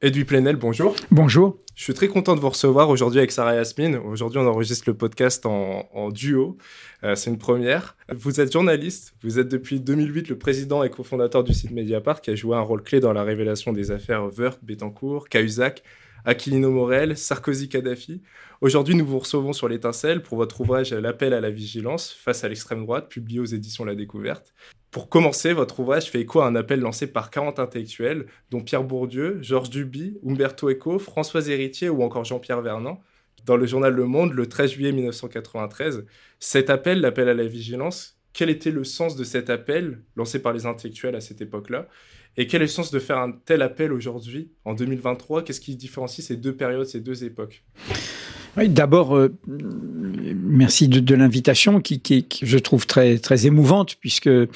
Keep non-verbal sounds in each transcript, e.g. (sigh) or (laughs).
Edoui Plenel, bonjour. Bonjour. Je suis très content de vous recevoir aujourd'hui avec Sarah Yasmine. Aujourd'hui, on enregistre le podcast en, duo. Euh, c'est une première. Vous êtes journaliste. Vous êtes depuis 2008 le président et cofondateur du site Mediapart qui a joué un rôle clé dans la révélation des affaires Wörth, Bettencourt, Cahuzac, Aquilino Morel, Sarkozy Kadhafi. Aujourd'hui, nous vous recevons sur l'étincelle pour votre ouvrage L'appel à la vigilance face à l'extrême droite, publié aux éditions La Découverte. Pour commencer, votre ouvrage fait écho à un appel lancé par 40 intellectuels, dont Pierre Bourdieu, Georges Duby, Umberto Eco, Françoise Héritier ou encore Jean-Pierre Vernant, dans le journal Le Monde le 13 juillet 1993. Cet appel, l'appel à la vigilance, quel était le sens de cet appel lancé par les intellectuels à cette époque-là? Et quel est le sens de faire un tel appel aujourd'hui, en 2023 Qu'est-ce qui différencie ces deux périodes, ces deux époques? D'abord, euh, merci de, l'invitation qui, je trouve très très émouvante puisque euh,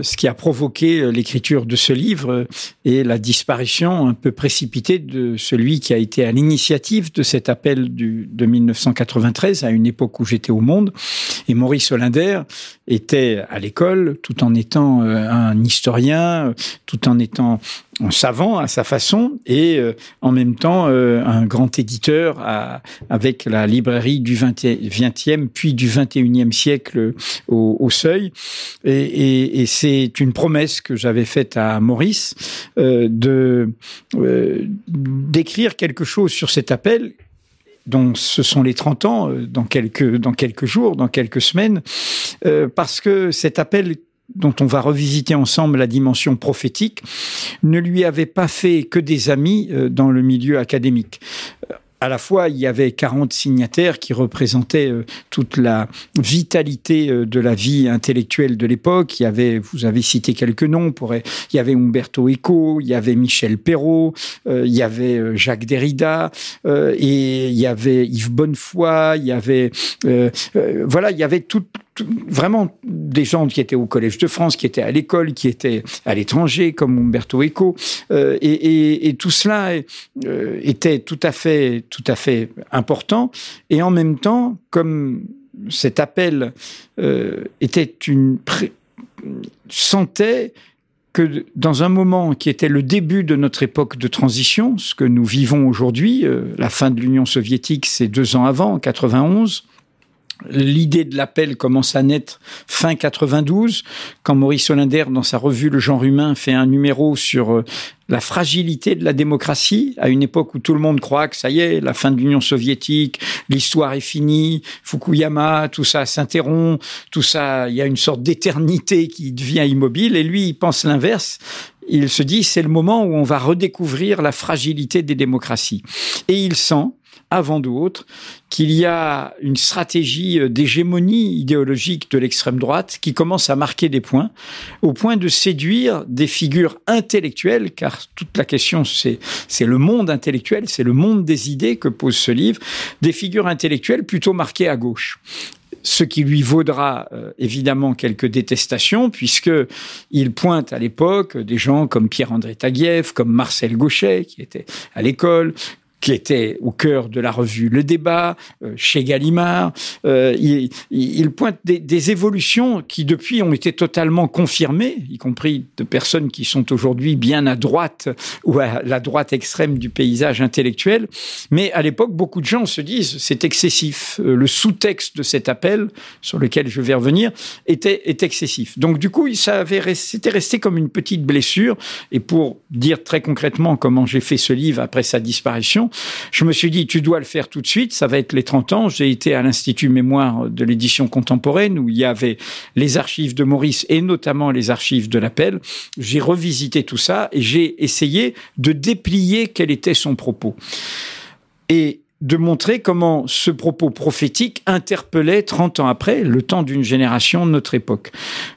ce qui a provoqué euh, l'écriture de ce livre est la disparition un peu précipitée de celui qui a été à l'initiative de cet appel de 1993 à une époque où j'étais au Monde. Et Maurice Hollander était à l'école tout en étant un historien, tout en étant un savant à sa façon et euh, en même temps euh, un grand éditeur avec la librairie du 20e puis du 21e siècle au, seuil. Et, c'est une promesse que j'avais faite à Maurice euh, de d'écrire quelque chose sur cet appel dont ce sont les 30 ans dans quelques, dans quelques jours, dans quelques semaines, parce que cet appel dont on va revisiter ensemble la dimension prophétique, ne lui avait pas fait que des amis euh, dans le milieu académique à la fois, il y avait 40 signataires qui représentaient euh, toute la vitalité euh, de la vie intellectuelle de l'époque. Il y avait, vous avez cité quelques noms, pourrait, il y avait Umberto Eco, il y avait Michel Perrault, il y avait Jacques Derrida, et il y avait Yves Bonnefoy, il y avait, voilà, il y avait toute vraiment des gens qui étaient au Collège de France, qui étaient à l'école, qui étaient à l'étranger, comme Umberto Eco, euh, et, tout cela euh, était tout à fait, tout à fait important. Et en même temps, comme cet appel euh, était une sentait que dans un moment qui était le début de notre époque de transition, ce que nous vivons aujourd'hui, la fin de l'Union soviétique, c'est deux ans avant, en 91, L'idée de l'appel commence à naître fin 92, quand Maurice Hollander, dans sa revue Le genre humain, fait un numéro sur euh, la fragilité de la démocratie, à une époque où tout le monde croit que ça y est, la fin de l'Union soviétique, l'histoire est finie, Fukuyama, tout ça s'interrompt, tout ça, il y a une sorte d'éternité qui devient immobile, et lui, il pense l'inverse. Il se dit, c'est le moment où on va redécouvrir la fragilité des démocraties. Et il sent, avant d'autres, qu'il y a une stratégie euh, d'hégémonie idéologique de l'extrême droite qui commence à marquer des points, au point de séduire des figures intellectuelles, car toute la question c'est le monde intellectuel, c'est le monde des idées que pose ce livre, des figures intellectuelles plutôt marquées à gauche. Ce qui lui vaudra euh, évidemment quelques détestations, puisque il pointe à l'époque des gens comme Pierre-André Taguieff, comme Marcel Gauchet, qui était à l'école, qui était au cœur de la revue Le Débat, euh, chez Gallimard. Euh, il, il, pointe des, des, évolutions qui, depuis, ont été totalement confirmées, y compris de personnes qui sont aujourd'hui bien à droite ou à la droite extrême du paysage intellectuel. Mais à l'époque, beaucoup de gens se disent c'est excessif. Euh, le sous-texte de cet appel, sur lequel je vais revenir, était est excessif. Donc du coup, ça avait c'était resté comme une petite blessure. Et pour dire très concrètement comment j'ai fait ce livre après sa disparition, je me suis dit, tu dois le faire tout de suite, ça va être les 30 ans. J'ai été à l'Institut Mémoire de l'édition contemporaine où il y avait les archives de Maurice et notamment les archives de l'appel. J'ai revisité tout ça et j'ai essayé de déplier quel était son propos. Et de montrer comment ce propos prophétique interpellait 30 ans après le temps d'une génération de notre époque.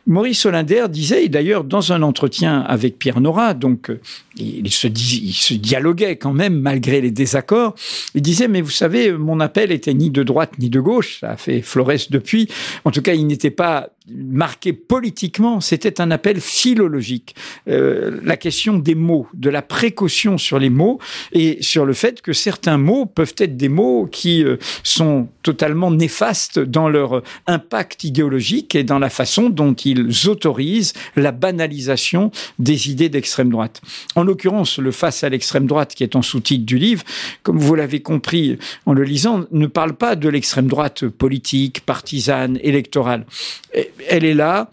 Maurice Hollander disait, et d'ailleurs dans un entretien avec Pierre Nora, donc euh, il se, il se dialoguait quand même malgré les désaccords, il disait, mais vous savez, mon appel était ni de droite ni de gauche, ça a fait Flores depuis, en tout cas il n'était pas marqué politiquement, c'était un appel philologique. Euh, la question des mots, de la précaution sur les mots et sur le fait que certains mots peuvent être des mots qui euh, sont totalement néfastes dans leur impact idéologique et dans la façon dont ils autorisent la banalisation des idées d'extrême droite. En l'occurrence, le face à l'extrême droite qui est en sous-titre du livre, comme vous l'avez compris en le lisant, ne parle pas de l'extrême droite politique, partisane, électorale. Elle est là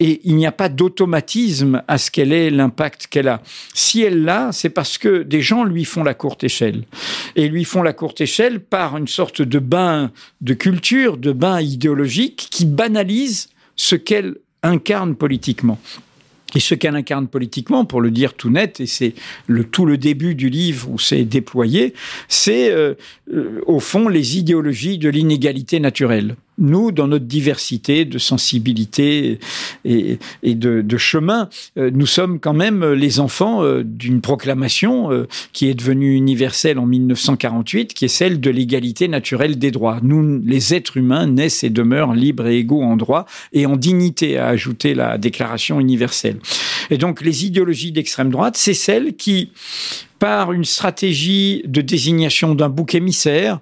et il n'y a pas d'automatisme à ce qu'elle ait l'impact qu'elle a. Si elle l'a, c'est parce que des gens lui font la courte échelle. Et lui font la courte échelle par une sorte de bain de culture, de bain idéologique qui banalise ce qu'elle incarne politiquement. Et ce qu'elle incarne politiquement, pour le dire tout net, et c'est le, tout le début du livre où c'est déployé, c'est euh, euh, au fond les idéologies de l'inégalité naturelle nous, dans notre diversité de sensibilité et, de, de, chemin, euh, nous sommes quand même les enfants euh, d'une proclamation euh, qui est devenue universelle en 1948, qui est celle de l'égalité naturelle des droits. Nous, les êtres humains, naissent et demeurent libres et égaux en droit et en dignité, a ajouté la Déclaration universelle. Et donc, les idéologies d'extrême droite, c'est celles qui, par une stratégie de désignation d'un bouc émissaire,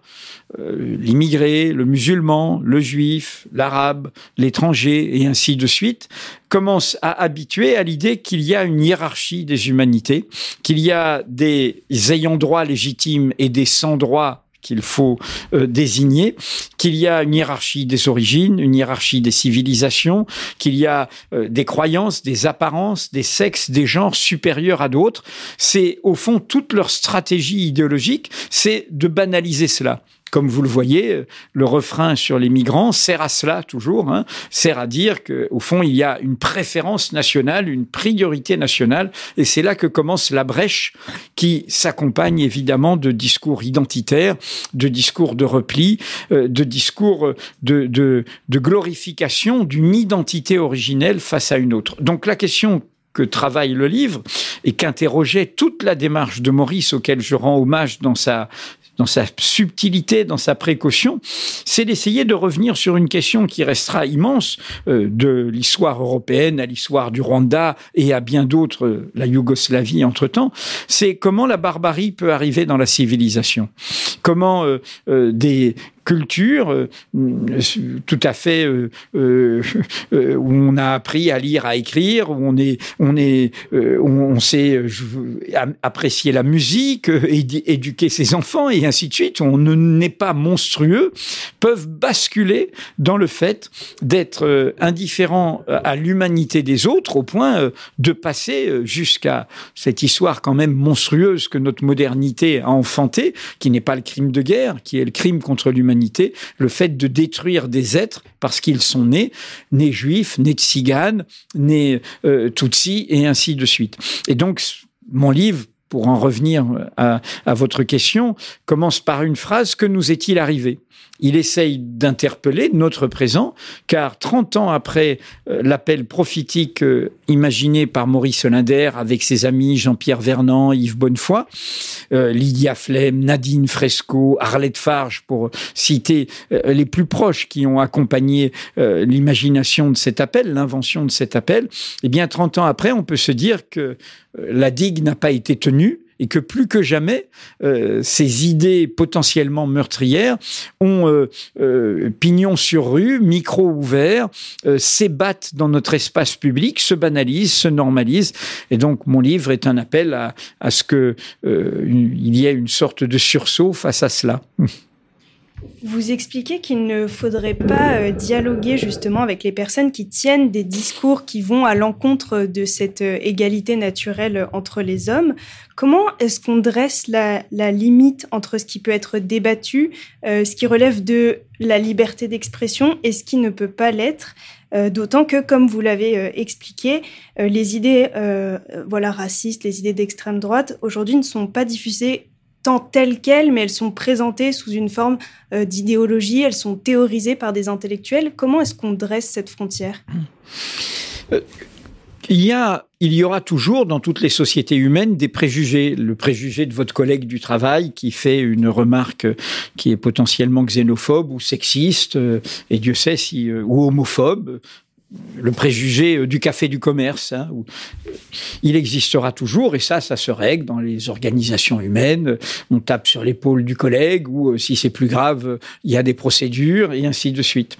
euh, l'immigré, le musulman, le juif, l'arabe, l'étranger et ainsi de suite, commence à habituer à l'idée qu'il y a une hiérarchie des humanités, qu'il y a des ayants droit légitimes et des sans droit qu'il faut euh, désigner, qu'il y a une hiérarchie des origines, une hiérarchie des civilisations, qu'il y a euh, des croyances, des apparences, des sexes, des genres supérieurs à d'autres. C'est au fond toute leur stratégie idéologique, c'est de banaliser cela comme vous le voyez, le refrain sur les migrants sert à cela toujours, hein, sert à dire qu'au fond, il y a une préférence nationale, une priorité nationale, et c'est là que commence la brèche qui s'accompagne évidemment de discours identitaires, de discours de repli, euh, de discours de, de, de glorification d'une identité originelle face à une autre. Donc la question que travaille le livre et qu'interrogeait toute la démarche de Maurice auquel je rends hommage dans sa dans sa subtilité, dans sa précaution, c'est d'essayer de revenir sur une question qui restera immense euh, de l'histoire européenne à l'histoire du Rwanda et à bien d'autres, euh, la Yougoslavie entre-temps, c'est comment la barbarie peut arriver dans la civilisation. Comment euh, des culture euh, tout à fait euh, euh, où on a appris à lire, à écrire, où on est, on est, on sait apprécier la musique, éduquer ses enfants et ainsi de suite. On n'est pas monstrueux, peuvent basculer dans le fait d'être indifférent à l'humanité des autres au point de passer jusqu'à cette histoire quand même monstrueuse que notre modernité a enfantée, qui n'est pas le crime de guerre, qui est le crime contre l'humanité le fait de détruire des êtres parce qu'ils sont nés, nés juifs, nés tziganes, nés euh, tutsis, et ainsi de suite. Et donc, mon livre, pour en revenir à votre question, commence par une phrase, que nous est-il arrivé? Il essaye d'interpeller notre présent, car 30 ans après euh, l'appel prophétique euh, imaginé par Maurice Linder avec ses amis Jean-Pierre Vernant, Yves Bonnefoy, euh, Lydia Flem, Nadine Fresco, Arlette Farge, pour citer les plus proches qui ont accompagné l'imagination de cet appel, l'invention de cet appel, eh bien 30 ans après, on peut se dire que la digue n'a pas été tenue, et que plus que jamais, euh, ces idées potentiellement meurtrières ont euh, euh, pignon sur rue, micro ouvert, s'ébattent dans notre espace public, se banalisent, se normalisent. Et donc, mon livre est un appel à, ce que il y ait une sorte de sursaut face à cela. Vous expliquez qu'il ne faudrait pas euh, dialoguer justement avec les personnes qui tiennent des discours qui vont à l'encontre de cette euh, égalité naturelle entre les hommes. Comment est-ce qu'on dresse la, limite entre ce qui peut être débattu, euh, ce qui relève de la liberté d'expression et ce qui ne peut pas l'être D'autant que, comme vous l'avez expliqué, les idées voilà racistes, les idées d'extrême droite aujourd'hui ne sont pas diffusées tant telles quelles, mais elles sont présentées sous une forme euh, d'idéologie, elles sont théorisées par des intellectuels. Comment est-ce qu'on dresse cette frontière? Euh, il y, a, il y aura toujours dans toutes les sociétés humaines des préjugés. Le préjugé de votre collègue du travail qui fait une remarque qui est potentiellement xénophobe ou sexiste, euh, et Dieu sait si, ou homophobe, le préjugé euh, du café du commerce. Hein, il existera toujours, et ça, ça se règle dans les organisations humaines. On tape sur l'épaule du collègue, ou euh, si c'est plus grave, il y a des procédures, et ainsi de suite.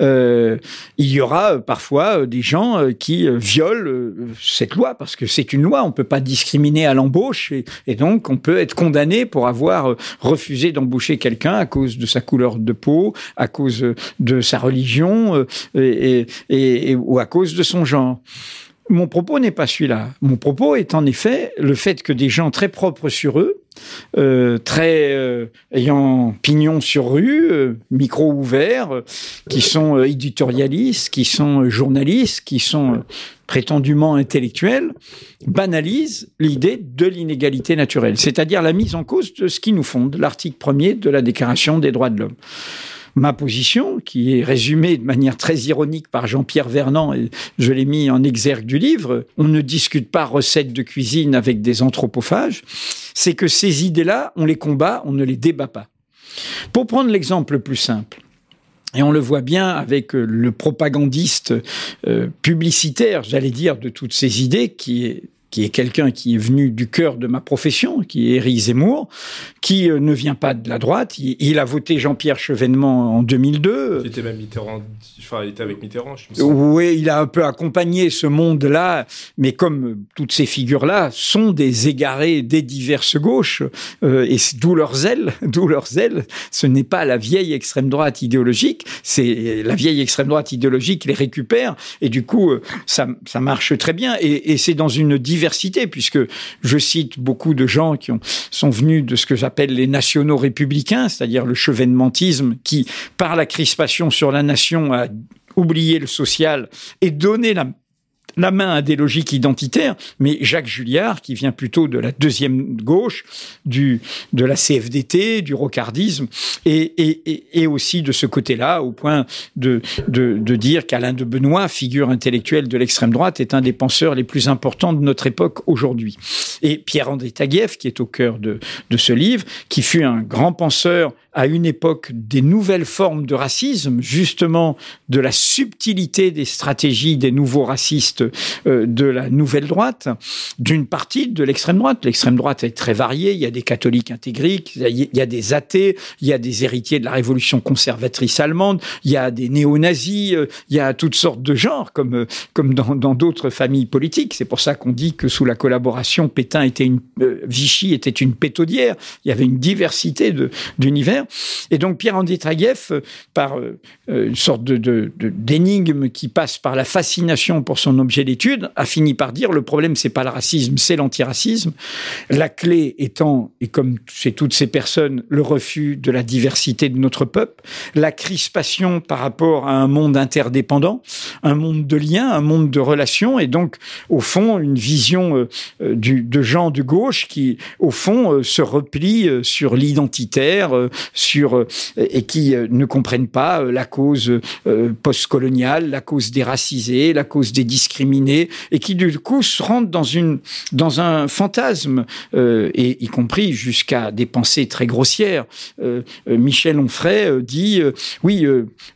Euh, il y aura parfois des gens qui violent cette loi, parce que c'est une loi, on peut pas discriminer à l'embauche, et, donc on peut être condamné pour avoir refusé d'embaucher quelqu'un à cause de sa couleur de peau, à cause de sa religion, et ou à cause de son genre. Mon propos n'est pas celui-là. Mon propos est en effet le fait que des gens très propres sur eux, euh, très euh, ayant pignon sur rue, euh, micro ouvert, qui sont éditorialistes, qui sont journalistes, qui sont prétendument intellectuels, banalisent l'idée de l'inégalité naturelle, c'est-à-dire la mise en cause de ce qui nous fonde, l'article premier de la Déclaration des droits de l'homme ma position, qui est résumée de manière très ironique par Jean-Pierre Vernant, et je l'ai mis en exergue du livre, on ne discute pas recettes de cuisine avec des anthropophages, c'est que ces idées-là, on les combat, on ne les débat pas. Pour prendre l'exemple le plus simple, et on le voit bien avec euh, le propagandiste euh, publicitaire, j'allais dire, de toutes ces idées, qui est qui est quelqu'un qui est venu du cœur de ma profession, qui est Éric Zemmour, qui euh, ne vient pas de la droite. Il, a voté Jean-Pierre Chevènement en 2002. Il était même Mitterrand, enfin, il était avec Mitterrand, je me Oui, il a un peu accompagné ce monde-là, mais comme toutes ces figures-là sont des égarés des diverses gauches, euh, et d'où leur zèle, (laughs) d'où leur zèle, ce n'est pas la vieille extrême droite idéologique, c'est la vieille extrême droite idéologique les récupère, et du coup, euh, ça, ça marche très bien, et, et c'est dans une puisque je cite beaucoup de gens qui ont, sont venus de ce que j'appelle les nationaux républicains, c'est-à-dire le chevènementisme qui, par la crispation sur la nation, a oublié le social et donné la la main à des logiques identitaires, mais Jacques Julliard, qui vient plutôt de la deuxième gauche, du, de la CFDT, du rocardisme, et, et, et aussi de ce côté-là, au point de, de, de dire qu'Alain de Benoît, figure intellectuelle de l'extrême droite, est un des penseurs les plus importants de notre époque aujourd'hui. Et Pierre-André Taguieff, qui est au cœur de, de ce livre, qui fut un grand penseur à une époque des nouvelles formes de racisme, justement de la subtilité des stratégies des nouveaux racistes euh, de la nouvelle droite, d'une partie de l'extrême droite. L'extrême droite est très variée, il y a des catholiques intégriques, il y a des athées, il y a des héritiers de la révolution conservatrice allemande, il y a des néo-nazis, euh, il y a toutes sortes de genres, comme, euh, comme dans d'autres familles politiques. C'est pour ça qu'on dit que sous la collaboration, Pétain était une, Vichy était une pétaudière, il y avait une diversité d'univers. Et donc Pierre-André Taguieff, euh, par euh, euh, une sorte de, d'énigme qui passe par la fascination pour son objet d'étude, a fini par dire le problème c'est pas le racisme, c'est l'antiracisme. La clé étant, et comme chez toutes ces personnes, le refus de la diversité de notre peuple, la crispation par rapport à un monde interdépendant, un monde de liens, un monde de relations, et donc au fond une vision de gens de gauche qui au fond se replie sur l'identitaire, sur euh, et qui euh, ne comprennent pas euh, la cause postcoloniale, la cause des racisés, la cause des discriminés, et qui du coup se rendent dans une dans un fantasme, et y compris jusqu'à des pensées très grossières. Michel Onfray dit oui,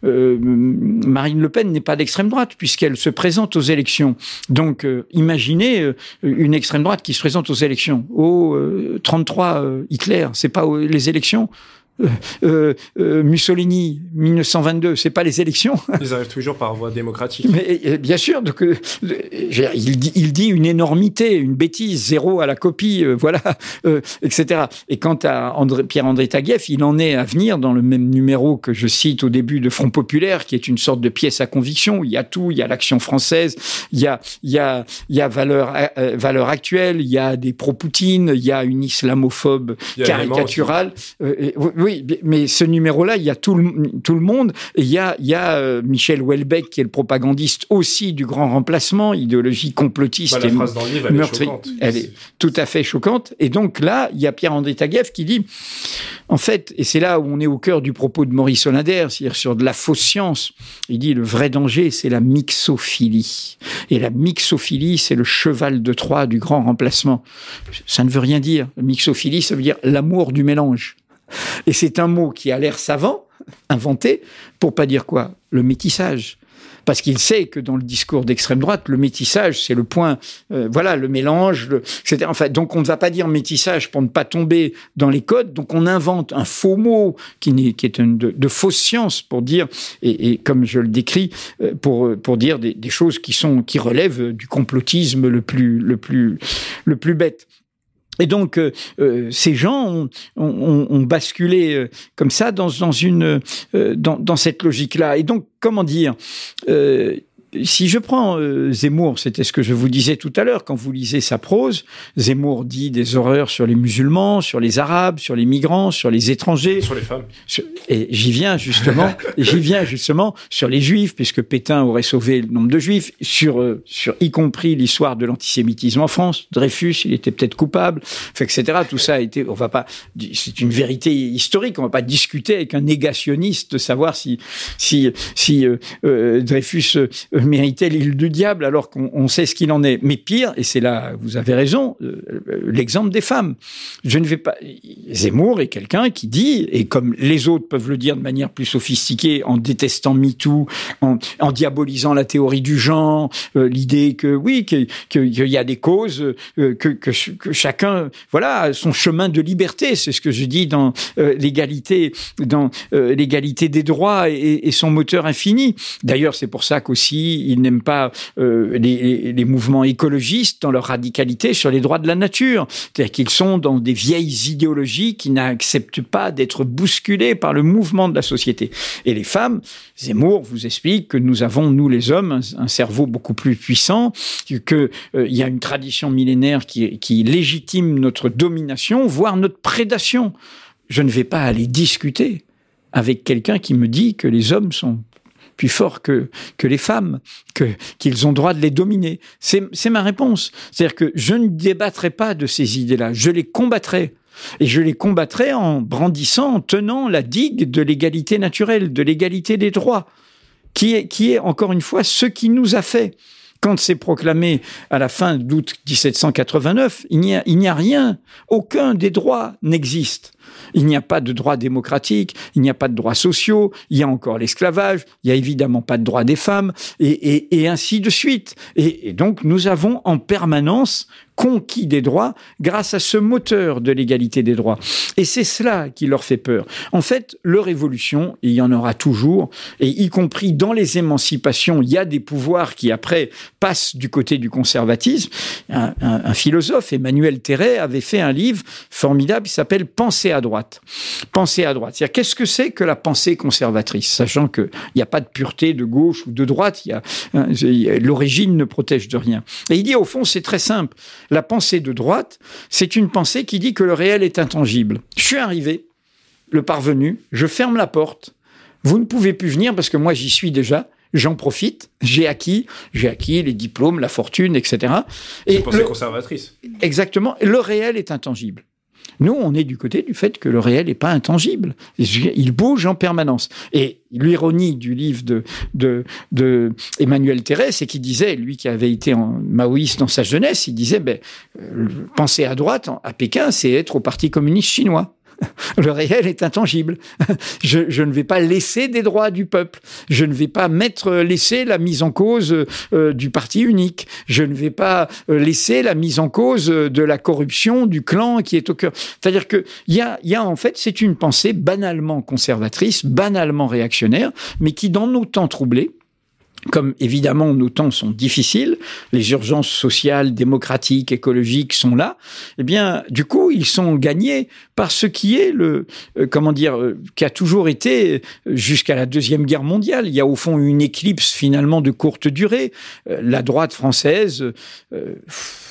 Marine Le Pen n'est pas d'extrême droite puisqu'elle se présente aux élections. Donc imaginez une extrême droite qui se présente aux élections. Oh, 33 Hitler, c'est pas les élections? Euh, euh, euh, Mussolini 1922, c'est pas les élections. (laughs) Ils arrivent toujours par voie démocratique. Mais bien sûr, donc il dit, il dit une énormité, une bêtise, zéro à la copie, voilà, (laughs) etc. Et quant à Pierre-André Taguieff, il en est à venir dans le même numéro que je cite au début de Front populaire, qui est une sorte de pièce à conviction. Il y a tout, il y a l'action française, il y a, il y a, il y a valeur, valeur actuelle, il y a des pro-Poutine, il y a une islamophobe caricaturale. oui, mais ce numéro-là, il y a tout le, tout le monde. il y a, il y a euh, Michel Houellebecq, qui est le propagandiste aussi du grand remplacement, idéologie complotiste. Bah, la phrase dans le livre, elle est choquante. Elle est tout à fait choquante. Et donc là, il y a Pierre-André Taguieff qui dit, en fait, et c'est là où on est au cœur du propos de Maurice Hollander, c'est-à-dire sur de la fausse science, il dit le vrai danger, c'est la mixophilie. Et la mixophilie, c'est le cheval de Troie du grand remplacement. Ça ne veut rien dire. La mixophilie, ça veut dire l'amour du mélange. Et c'est un mot qui a l'air savant, inventé, pour pas dire quoi Le métissage. parce qu'il sait que dans le discours d'extrême droite, le métissage, c'est le point, euh, voilà, le mélange, etc. Enfin, donc on ne va pas dire métissage pour ne pas tomber dans les codes, donc on invente un faux mot qui, est une de, fausse science pour dire, et, et, comme je le décris, euh, pour, pour dire des, des, choses qui sont qui relèvent du complotisme le plus le plus le plus bête. Et donc, euh, euh, ces gens ont, basculé euh, comme ça dans, cette logique-là. Et donc, comment dire si je prends euh, Zemmour, c'était ce que je vous disais tout à l'heure quand vous lisez sa prose, Zemmour dit des horreurs sur les musulmans, sur les arabes, sur les migrants, sur les étrangers, sur les femmes. et j'y viens justement, (laughs) j'y viens justement sur les juifs puisque Pétain aurait sauvé le nombre de juifs, sur euh, sur y compris l'histoire de l'antisémitisme en France, Dreyfus, il était peut-être coupable, etc. Tout ça a été, on va pas, c'est une vérité historique, on va pas discuter avec un négationniste de savoir si si si euh, euh Dreyfus méritait l'île du diable alors qu'on sait ce qu'il en est. Mais pire, et c'est là, vous avez raison, euh, l'exemple des femmes. Je ne vais pas. Zemmour est quelqu'un qui dit, et comme les autres peuvent le dire de manière plus sophistiquée, en détestant MeToo, en, en diabolisant la théorie du genre, euh, l'idée que oui, qu'il y a des causes, euh, que, que, chacun, voilà, son chemin de liberté. C'est ce que je dis dans euh, l'égalité, dans euh, l'égalité des droits et son moteur infini. D'ailleurs, c'est pour ça qu'aussi ils n'aiment pas euh, les, mouvements écologistes dans leur radicalité sur les droits de la nature. C'est-à-dire qu'ils sont dans des vieilles idéologies qui n'acceptent pas d'être bousculées par le mouvement de la société. Et les femmes, Zemmour vous explique que nous avons, nous les hommes, un, un cerveau beaucoup plus puissant, qu'il euh, y a une tradition millénaire qui, qui légitime notre domination, voire notre prédation. Je ne vais pas aller discuter avec quelqu'un qui me dit que les hommes sont plus forts que, les femmes, qu'ils ont droit de les dominer. C'est, ma réponse. C'est-à-dire que je ne débattrai pas de ces idées-là, je les combattrai. Et je les combattrai en brandissant, en tenant la digue de l'égalité naturelle, de l'égalité des droits, qui est, qui est encore une fois ce qui nous a fait quand c'est proclamé à la fin d'août 1789, il n'y a, il n'y a rien, aucun des droits n'existe. Il n'y a pas de droits démocratiques, il n'y a pas de droits sociaux, il y a encore l'esclavage, il n'y a évidemment pas de droits des femmes, et, ainsi de suite. Et donc nous avons en permanence conquis des droits grâce à ce moteur de l'égalité des droits. Et c'est cela qui leur fait peur. En fait, leur évolution, il y en aura toujours, et y compris dans les émancipations, il y a des pouvoirs qui après passent du côté du conservatisme. Un, un, philosophe, Emmanuel Terret, avait fait un livre formidable qui s'appelle Penser à droite. Penser à droite. C'est-à-dire, qu'est-ce que c'est que la pensée conservatrice? Sachant qu'il n'y a pas de pureté de gauche ou de droite, hein, l'origine ne protège de rien. Et il dit, au fond, c'est très simple. La pensée de droite, c'est une pensée qui dit que le réel est intangible. Je suis arrivé, le parvenu, je ferme la porte. Vous ne pouvez plus venir parce que moi j'y suis déjà. J'en profite, j'ai acquis, j'ai acquis les diplômes, la fortune, etc. Et pensée le, conservatrice. Exactement. Le réel est intangible. Nous, on est du côté du fait que le réel n'est pas intangible. Il bouge en permanence. Et l'ironie du livre de, de, de Emmanuel Thérèse, c'est qu'il disait, lui qui avait été maoïste dans sa jeunesse, il disait, ben, euh, penser à droite à Pékin, c'est être au Parti communiste chinois. Le réel est intangible. Je, je, ne vais pas laisser des droits du peuple. Je ne vais pas mettre, laisser la mise en cause euh, du parti unique. Je ne vais pas euh, laisser la mise en cause de la corruption du clan qui est au cœur. C'est-à-dire que il y a, y a en fait, c'est une pensée banalement conservatrice, banalement réactionnaire, mais qui dans nos temps troublés, comme évidemment nos temps sont difficiles, les urgences sociales, démocratiques, écologiques sont là, eh bien, du coup, ils sont gagnés par ce qui est le, euh, comment dire, euh, qui a toujours été jusqu'à la deuxième guerre mondiale. Il y a au fond une éclipse finalement de courte durée. Euh, la droite française, euh,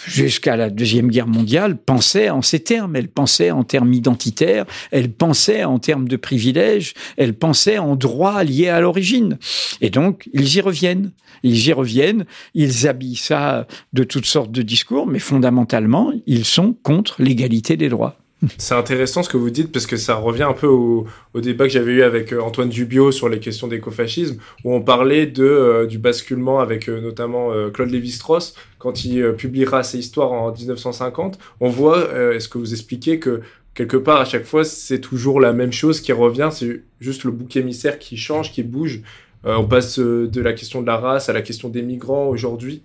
jusqu'à la deuxième guerre mondiale, pensait en ces termes. Elle pensait en termes identitaires, elle pensait en termes de privilèges, elle pensait en droits liés à l'origine. Et donc, ils y reviennent. Ils y reviennent, ils habillent ça de toutes sortes de discours, mais fondamentalement, ils sont contre l'égalité des droits. C'est intéressant ce que vous dites parce que ça revient un peu au, débat que j'avais eu avec euh, Antoine Dubio sur les questions d'écofascisme où on parlait de, euh, du basculement avec euh, notamment Claude Lévi-Strauss quand il euh, publiera ses histoires en 1950. On voit, euh, est-ce que vous expliquez que quelque part à chaque fois c'est toujours la même chose qui revient, c'est juste le bouc émissaire qui change, qui bouge on passe de la question de la race à la question des migrants aujourd'hui.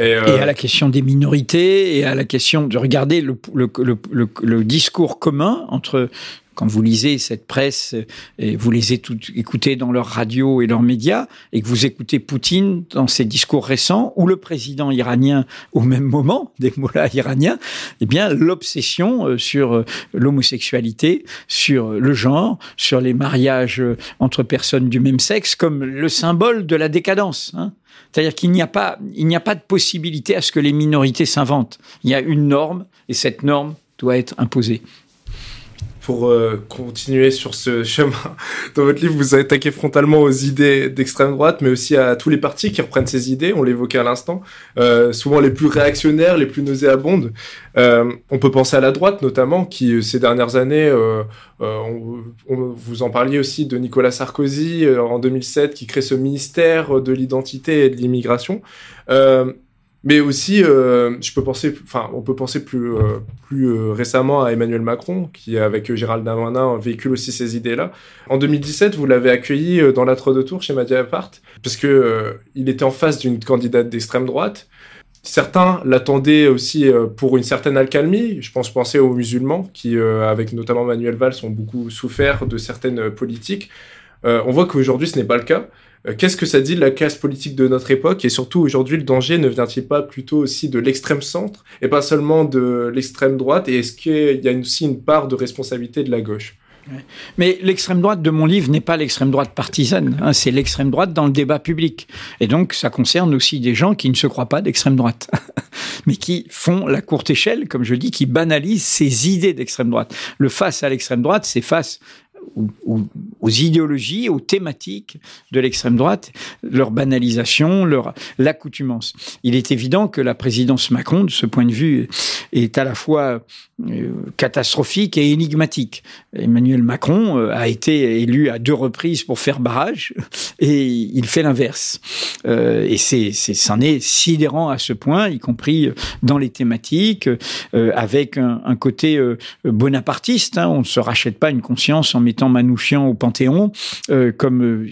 Et, à la question des minorités et à la question de regarder le discours commun entre quand vous lisez cette presse et vous les écoutez dans leurs radios et leurs médias, et que vous écoutez Poutine dans ses discours récents, ou le président iranien au même moment, (laughs) des mollahs iraniens, eh bien, l'obsession euh, sur euh, l'homosexualité, sur le genre, sur les mariages euh, entre personnes du même sexe, comme le symbole de la décadence. Hein. C'est-à-dire qu'il n'y a pas, il n'y a pas de possibilité à ce que les minorités s'inventent. Il y a une norme, et cette norme doit être imposée pour euh, continuer sur ce chemin. (laughs) Dans votre livre, vous attaquez frontalement aux idées d'extrême droite, mais aussi à tous les partis qui reprennent ces idées, on l'évoquait à l'instant, euh, souvent les plus réactionnaires, les plus nauséabondes. Euh, on peut penser à la droite notamment, qui ces dernières années, on, vous en parliez aussi de Nicolas Sarkozy en 2007, qui crée ce ministère de l'identité et de l'immigration. Mais aussi, euh, je peux penser, enfin, on peut penser plus, euh, plus euh, récemment à Emmanuel Macron, qui avec Gérald Darmanin véhicule aussi ces idées-là. En 2017, vous l'avez accueilli dans l'Atre de Tours chez Mediapart, parce que il était en face d'une candidate d'extrême droite. Certains l'attendaient aussi pour une certaine accalmie. Je pense penser aux musulmans, qui, avec notamment Manuel Valls, ont beaucoup souffert de certaines politiques. on voit qu'aujourd'hui, ce n'est pas le cas. Euh, qu'est-ce que ça dit de la classe politique de notre époque? Et surtout, aujourd'hui, le danger ne vient-il pas plutôt aussi de l'extrême centre et pas seulement de l'extrême droite? Et est-ce qu'il y a aussi une part de responsabilité de la gauche? Mais l'extrême droite de mon livre n'est pas l'extrême droite partisane, hein, c'est l'extrême droite dans le débat public. Et donc, ça concerne aussi des gens qui ne se croient pas d'extrême droite, (laughs) mais qui font la courte échelle, comme je dis, qui banalisent ces idées d'extrême droite. Le face à l'extrême droite, c'est face aux, idéologies, aux thématiques de l'extrême droite, leur banalisation, leur l'accoutumance. Il est évident que la présidence Macron, de ce point de vue, est à la fois euh, catastrophique et énigmatique. Emmanuel Macron euh, a été élu à deux reprises pour faire barrage (laughs) et il fait l'inverse. Euh, et c'est, c'en est sidérant à ce point, y compris dans les thématiques, avec un, côté bonapartiste. Hein. On ne se rachète pas une conscience en mettant Manouchian au Panthéon, comme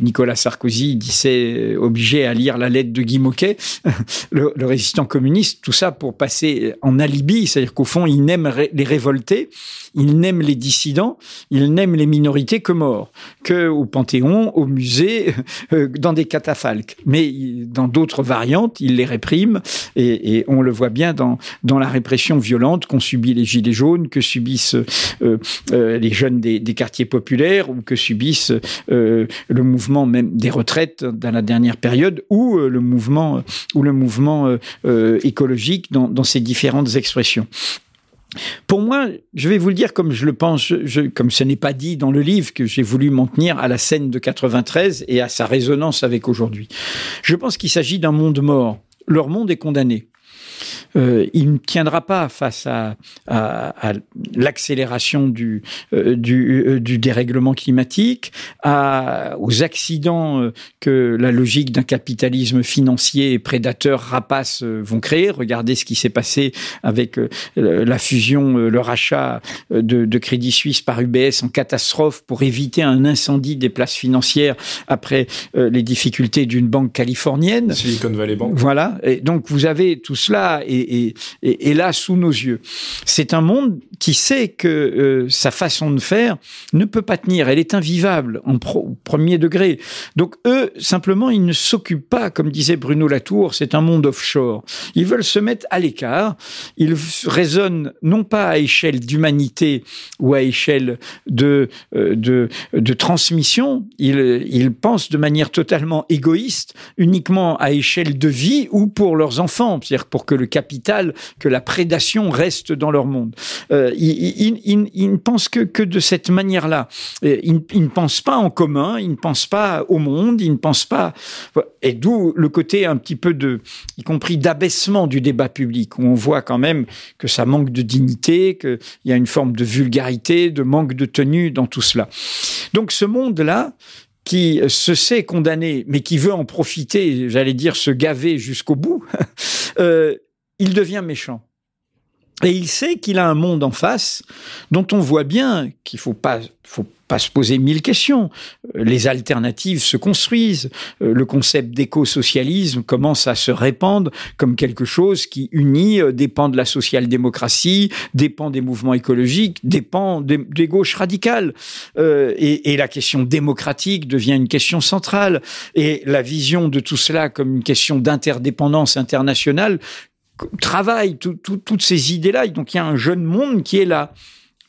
Nicolas Sarkozy disait obligé à lire la lettre de Guy Moquet, (laughs) le, résistant communiste. Tout ça pour passer en alibi, c'est-à-dire qu'au fond, il n'aime les révoltés, il n'aime les dissidents, il n'aime les minorités que morts, que au Panthéon, au musée, (laughs) euh, dans des catafalques. Mais dans d'autres variantes, il les réprime et, on le voit bien dans, la répression violente qu'ont subi les Gilets jaunes, que subissent euh, euh, les jeunes des, quartiers populaires ou que subissent le mouvement même des retraites dans la dernière période ou le mouvement ou le mouvement écologique dans, dans ses différentes expressions. Pour moi, je vais vous le dire comme je le pense, comme ce n'est pas dit dans le livre, que j'ai voulu m'en tenir à la scène de 93 et à sa résonance avec aujourd'hui. Je pense qu'il s'agit d'un monde mort. Leur monde est condamné. Euh, il ne tiendra pas face à, l'accélération du, euh, euh, du, dérèglement climatique, aux accidents que la logique d'un capitalisme financier prédateur rapace vont créer. Regardez ce qui s'est passé avec la fusion, le rachat de, Crédit Suisse par UBS en catastrophe pour éviter un incendie des places financières après les difficultés d'une banque californienne. Silicon Valley Bank. Voilà. Et donc vous avez tout cela et, là sous nos yeux. C'est un monde qui sait que euh, sa façon de faire ne peut pas tenir, elle est invivable en premier degré. Donc eux, simplement, ils ne s'occupent pas, comme disait Bruno Latour, c'est un monde offshore. Ils veulent se mettre à l'écart, ils raisonnent non pas à échelle d'humanité ou à échelle de, euh, transmission, ils, ils pensent de manière totalement égoïste, uniquement à échelle de vie ou pour leurs enfants, c'est-à-dire pour que le capital, que la prédation reste dans leur monde. Euh, ils, ne pensent que, que de cette manière-là. Ils, ne pensent pas en commun, ils ne pensent pas au monde, ils ne pensent pas... Et d'où le côté un petit peu de, y compris d'abaissement du débat public, où on voit quand même que ça manque de dignité, qu'il y a une forme de vulgarité, de manque de tenue dans tout cela. Donc ce monde-là, qui se sait condamné, mais qui veut en profiter, j'allais dire se gaver jusqu'au bout, (laughs) euh, il devient méchant. Et il sait qu'il a un monde en face dont on voit bien qu'il faut pas, faut pas se poser mille questions. Les alternatives se construisent. Le concept d'éco-socialisme commence à se répandre comme quelque chose qui unit, dépend de la social-démocratie, dépend des mouvements écologiques, dépend des, gauches radicales. Euh, et, la question démocratique devient une question centrale. Et la vision de tout cela comme une question d'interdépendance internationale travaille toutes ces idées-là. Donc il y a un jeune monde qui est là.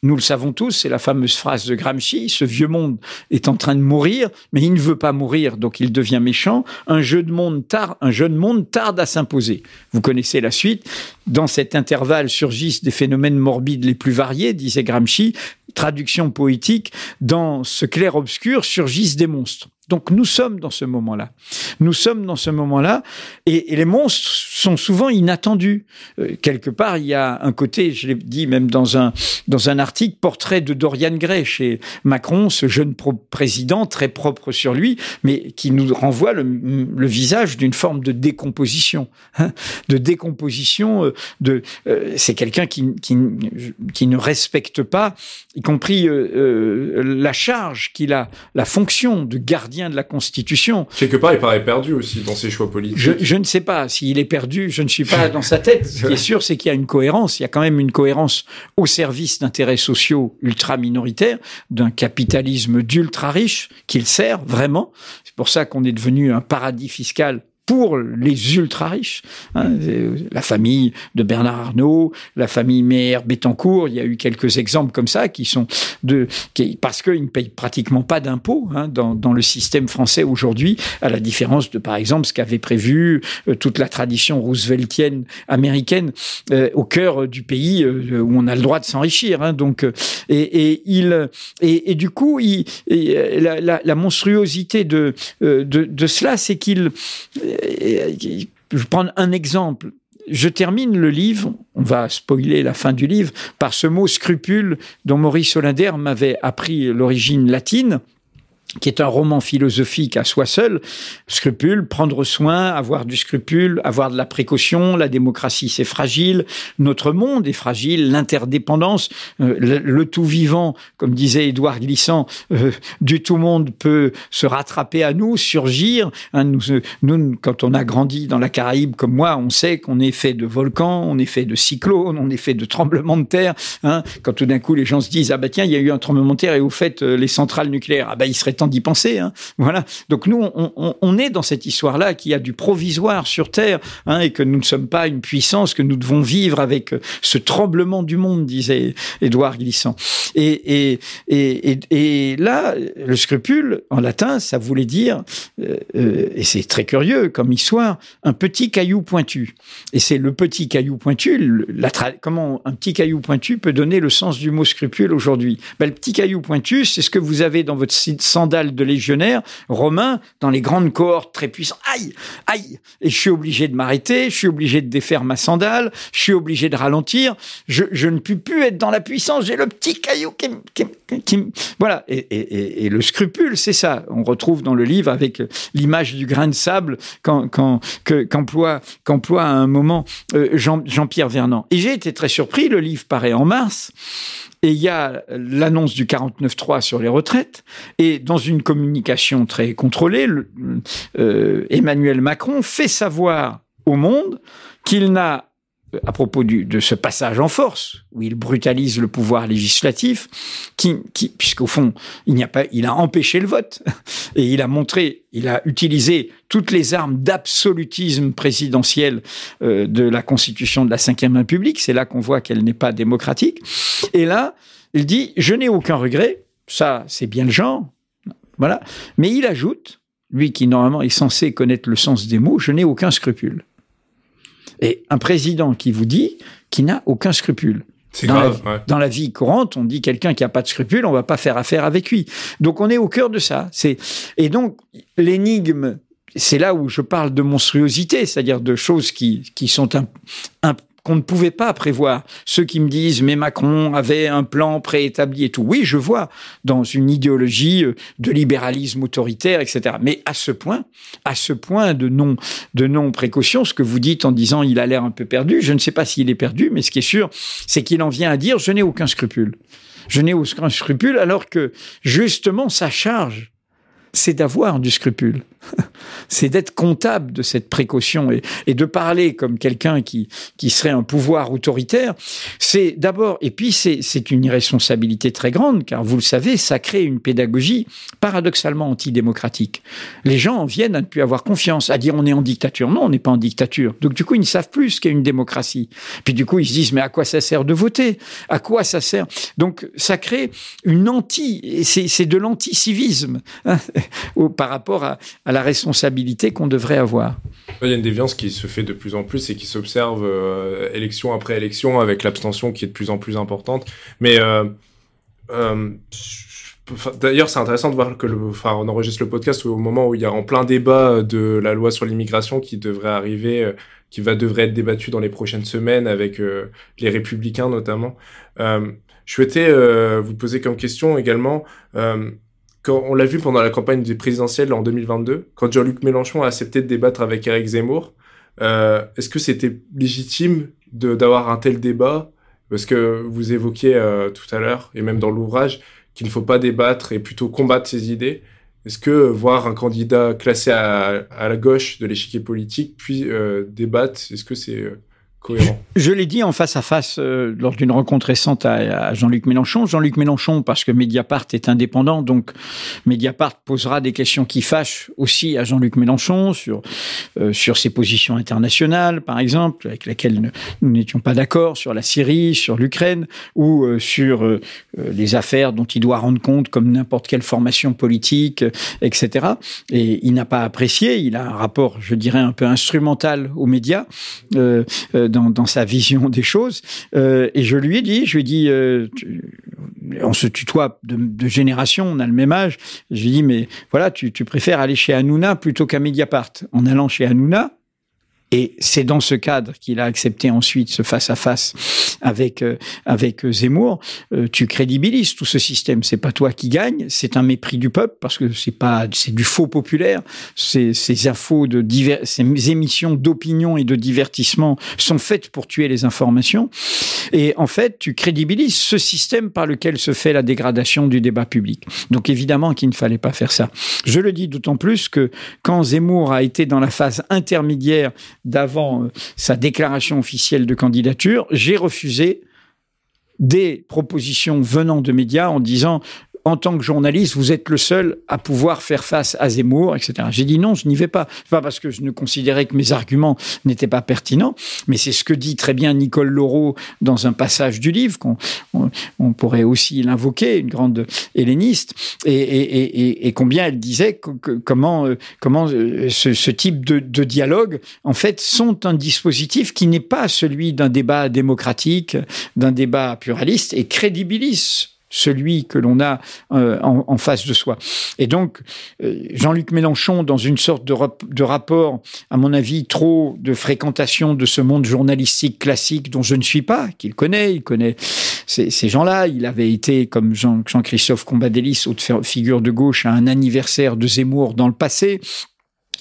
Nous le savons tous, c'est la fameuse phrase de Gramsci, ce vieux monde est en train de mourir, mais il ne veut pas mourir, donc il devient méchant. Un, jeu de monde tarde, un jeune monde tarde à s'imposer. Vous connaissez la suite. Dans cet intervalle surgissent des phénomènes morbides les plus variés, disait Gramsci. Traduction poétique, dans ce clair-obscur surgissent des monstres. Donc nous sommes dans ce moment-là. Nous sommes dans ce moment-là et, les monstres sont souvent inattendus. Euh, quelque part, il y a un côté, je l'ai dit même dans un dans un article, portrait de Dorian Gray chez Macron, ce jeune président très propre sur lui, mais qui nous renvoie le, visage d'une forme de décomposition, hein, de décomposition. Euh, de euh, c'est quelqu'un qui, qui qui ne respecte pas, y compris la charge qu'il a, la fonction de gardien de la Constitution. Quelque part, il paraît perdu aussi dans ses choix politiques. Je, je ne sais pas s'il est perdu. Je ne suis pas dans sa tête. Ce qui est sûr, c'est qu'il y a une cohérence. Il y a quand même une cohérence au service d'intérêts sociaux ultra minoritaires, d'un capitalisme d'ultra riche qu'il sert vraiment. C'est pour ça qu'on est devenu un paradis fiscal pour les ultra riches. Hein, la famille de Bernard Arnault, la famille Meyer Bettencourt, il y a eu quelques exemples comme ça qui sont de qui, parce qu'ils ne payent pratiquement pas d'impôts hein, dans, dans, le système français aujourd'hui, à la différence de par exemple ce qu'avait prévu euh, toute la tradition rooseveltienne américaine euh, au cœur du pays euh, où on a le droit de s'enrichir. Hein, donc euh, et, et il et, et, du coup il, la, la, la, monstruosité de de, de cela, c'est qu'il je prendre un exemple. Je termine le livre, on va spoiler la fin du livre, par ce mot scrupule dont Maurice Hollander m'avait appris l'origine latine qui est un roman philosophique à soi seul, scrupule, prendre soin, avoir du scrupule, avoir de la précaution, la démocratie c'est fragile, notre monde est fragile, l'interdépendance, euh, le, tout vivant, comme disait Édouard Glissant, euh, du tout monde peut se rattraper à nous, surgir. Hein, nous, nous, quand on a grandi dans la Caraïbe comme moi, on sait qu'on est fait de volcans, on est fait de cyclones, on est fait de tremblements de terre. Hein, quand tout d'un coup les gens se disent ah bah tiens il y a eu un tremblement de terre et au fait euh, les centrales nucléaires, ah bah il serait temps d'y penser. Hein. Voilà. Donc nous, on, est dans cette histoire-là qui a du provisoire sur Terre hein, et que nous ne sommes pas une puissance, que nous devons vivre avec euh, ce tremblement du monde, disait Édouard Glissant. Et, là, le scrupule, en latin, ça voulait dire, euh, euh, et c'est très curieux comme histoire, un petit caillou pointu. Et c'est le petit caillou pointu, comment un petit caillou pointu peut donner le sens du mot scrupule aujourd'hui? Ben, Le petit caillou pointu, c'est ce que vous avez dans votre sandale de légionnaires romains dans les grandes cohortes très puissantes. Aïe, aïe Et je suis obligé de m'arrêter, je suis obligé de défaire ma sandale, je suis obligé de ralentir. Je, je ne puis plus être dans la puissance. J'ai le petit caillou qui, qui, voilà. Et, le scrupule, c'est ça. On retrouve dans le livre avec l'image du grain de sable qu'emploie quand, qu'emploie qu'emploie à un moment euh, Jean, Jean-Pierre Vernant. Et j'ai été très surpris. Le livre paraît en mars. Et il y a l'annonce du 49.3 sur les retraites. Et dans une communication très contrôlée, euh, Emmanuel Macron fait savoir au monde qu'il n'a à propos de ce passage en force où il brutalise le pouvoir législatif, qui, puisqu'au fond il a pas, il a empêché le vote et il a montré, il a utilisé toutes les armes d'absolutisme présidentiel euh, de la Constitution de la Ve République. C'est là qu'on voit qu'elle n'est pas démocratique. Et là, il dit je n'ai aucun regret. Ça, c'est bien le genre, voilà. Mais il ajoute, lui qui normalement est censé connaître le sens des mots, je n'ai aucun scrupule. Et un président qui vous dit qu'il n'a aucun scrupule. C'est grave. La, ouais. Dans la vie courante, on dit quelqu'un qui a pas de scrupules, on va pas faire affaire avec lui. Donc on est au cœur de ça. C'est et donc l'énigme, c'est là où je parle de monstruosité, c'est-à-dire de choses qui qui sont un, un, qu'on ne pouvait pas prévoir. Ceux qui me disent mais Macron avait un plan préétabli et tout. Oui, je vois dans une idéologie euh, de libéralisme autoritaire, etc. Mais à ce point, à ce point de non de non précaution, ce que vous dites en disant il a l'air un peu perdu, je ne sais pas s'il est perdu, mais ce qui est sûr, c'est qu'il en vient à dire je n'ai aucun scrupule. Je n'ai aucun scrupule alors que justement sa charge c'est d'avoir du scrupule. (laughs) c'est d'être comptable de cette précaution et, de parler comme quelqu'un qui, qui serait un pouvoir autoritaire. C'est d'abord, et puis c'est une irresponsabilité très grande, car vous le savez, ça crée une pédagogie paradoxalement antidémocratique. Les gens viennent à ne plus avoir confiance, à dire on est en dictature. Non, on n'est pas en dictature. Donc du coup, ils ne savent plus ce qu'est une démocratie. Puis du coup, ils se disent mais à quoi ça sert de voter? À quoi ça sert? Donc ça crée une anti, c'est de l'anticivisme hein, (laughs) par rapport à, à la responsabilité qu'on devrait avoir. Il y a une déviance qui se fait de plus en plus et qui s'observe euh, élection après élection avec l'abstention qui est de plus en plus importante. Mais euh, euh, d'ailleurs, c'est intéressant de voir que le, enregistre le podcast au moment où il y a en plein débat de la loi sur l'immigration qui devrait arriver, qui va devrait être débattue dans les prochaines semaines avec les républicains notamment. je souhaitais vous poser comme question également on l'a vu pendant la campagne des présidentielles en 2022, quand Jean-Luc Mélenchon a accepté de débattre avec Eric Zemmour, euh, est-ce que c'était légitime d'avoir un tel débat? Parce que vous évoquiez euh, tout à l'heure, et même dans l'ouvrage, qu'il ne faut pas débattre et plutôt combattre ses idées. Est-ce que voir un candidat classé à, la gauche de l'échiquier politique puis euh, débattre, est-ce que c'est je, l'ai dit en face à face euh, lors d'une rencontre récente à, Jean-Luc Mélenchon. Jean-Luc Mélenchon, parce que Mediapart est indépendant, donc Mediapart posera des questions qui fâchent aussi à Jean-Luc Mélenchon sur euh, sur ses positions internationales, par exemple, avec lesquelles nous n'étions pas d'accord sur la Syrie, sur l'Ukraine ou euh, sur les affaires dont il doit rendre compte comme n'importe quelle formation politique, etc. Et il n'a pas apprécié. Il a un rapport, je dirais, un peu instrumental aux médias dans, sa vision des choses. Euh, et je lui ai dit, je lui ai dit, euh, on se tutoie de, génération, on a le même âge. Je lui ai dit, mais voilà, tu, tu préfères aller chez Hanouna plutôt qu'à Mediapart. En allant chez Hanouna, et c'est dans ce cadre qu'il a accepté ensuite ce face-à-face avec euh, avec Zemmour. Euh, tu crédibilises tout ce système. C'est pas toi qui gagne, c'est un mépris du peuple parce que c'est pas c'est du faux populaire. Ces, ces infos de divers, ces émissions d'opinion et de divertissement sont faites pour tuer les informations. Et en fait, tu crédibilises ce système par lequel se fait la dégradation du débat public. Donc évidemment qu'il ne fallait pas faire ça. Je le dis d'autant plus que quand Zemmour a été dans la phase intermédiaire d'avant euh, sa déclaration officielle de candidature, j'ai refusé des propositions venant de médias en disant en tant que journaliste, vous êtes le seul à pouvoir faire face à Zemmour, etc. J'ai dit non, je n'y vais pas. Pas parce que je ne considérais que mes arguments n'étaient pas pertinents, mais c'est ce que dit très bien Nicole Laureau dans un passage du livre, qu'on on, pourrait aussi l'invoquer, une grande helléniste, et, et, combien elle disait que, comment, euh, comment euh, ce, ce type de, de, dialogue, en fait, sont un dispositif qui n'est pas celui d'un débat démocratique, d'un débat pluraliste, et crédibilise celui que l'on a euh, en, face de soi. Et donc, euh, Jean-Luc Mélenchon, dans une sorte de, de, rapport, à mon avis, trop de fréquentation de ce monde journalistique classique dont je ne suis pas, qu'il connaît, il connaît ces, gens-là. Il avait été, comme Jean-Christophe Combadélis, haute figure de gauche, à un anniversaire de Zemmour dans le passé.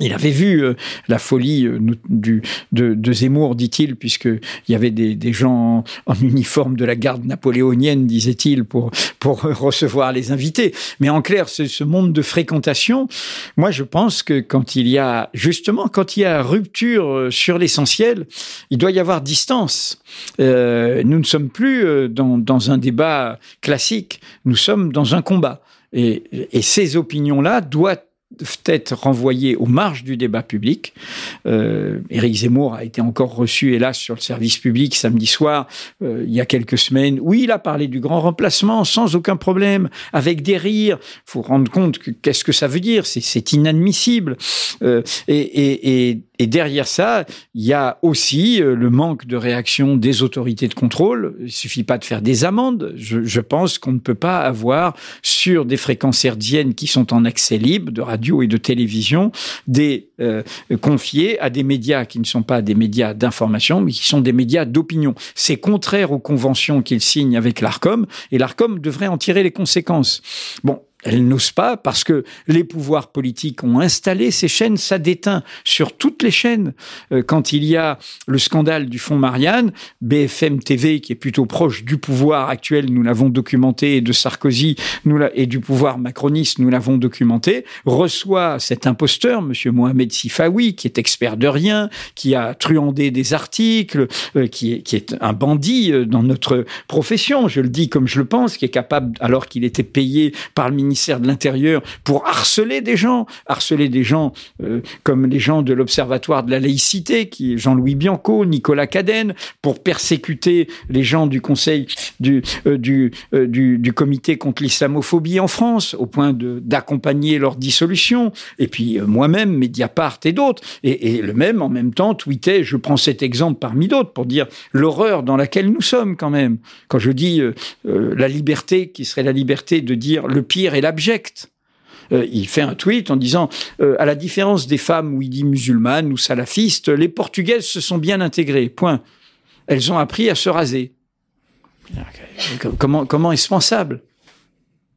Il avait vu euh, la folie euh, du, de, de, Zemmour, dit-il, puisqu'il y avait des, des gens en, uniforme de la garde napoléonienne, disait-il, pour, pour (laughs) recevoir les invités. Mais en clair, ce, monde de fréquentation, moi je pense que quand il y a, justement, quand il y a rupture euh, sur l'essentiel, il doit y avoir distance. Euh, nous ne sommes plus dans, dans un débat classique, nous sommes dans un combat. Et, et ces opinions-là doivent être renvoyé aux marges du débat public. Euh, Éric Zemmour a été encore reçu, hélas, sur le service public samedi soir, euh, il y a quelques semaines. Oui, il a parlé du grand remplacement sans aucun problème, avec des rires. faut rendre compte que qu'est-ce que ça veut dire. C'est inadmissible. Euh, et, et, et, et derrière ça, il y a aussi euh, le manque de réaction des autorités de contrôle. Il suffit pas de faire des amendes. Je, je pense qu'on ne peut pas avoir sur des fréquences hertziennes qui sont en accès libre de radio et de télévision des euh, confiés à des médias qui ne sont pas des médias d'information, mais qui sont des médias d'opinion. C'est contraire aux conventions qu'il signe avec l'Arcom, et l'Arcom devrait en tirer les conséquences. Bon, elle n'ose pas parce que les pouvoirs politiques ont installé ces chaînes. Ça déteint sur toutes les chaînes. Euh, quand il y a le scandale du fonds Marianne, BFM TV, qui est plutôt proche du pouvoir actuel, nous l'avons documenté, et de Sarkozy nous et du pouvoir macroniste, nous l'avons documenté, reçoit cet imposteur, Monsieur Mohamed Sifawi, qui est expert de rien, qui a truandé des articles, euh, qui, est, qui est un bandit euh, dans notre profession. Je le dis comme je le pense, qui est capable, alors qu'il était payé par le ministère de l'Intérieur pour harceler des gens, harceler des gens euh, comme les gens de l'Observatoire de la laïcité, qui Jean-Louis Bianco, Nicolas Cadenne, pour persécuter les gens du Conseil du, euh, euh, du, du, comité contre l'islamophobie en France, au point d'accompagner leur dissolution. Et puis moi-même, Mediapart et d'autres. Et, et, le même, en même temps, tweetait, je prends cet exemple parmi d'autres, pour dire l'horreur dans laquelle nous sommes quand même. Quand je dis la liberté, qui serait la liberté de dire le pire et l'abject. Euh, il fait un tweet en disant euh, à la différence des femmes, où il dit musulmanes ou salafistes, les Portugaises se sont bien intégrées. Point. Elles ont appris à se raser. Comment, comment est-ce pensable?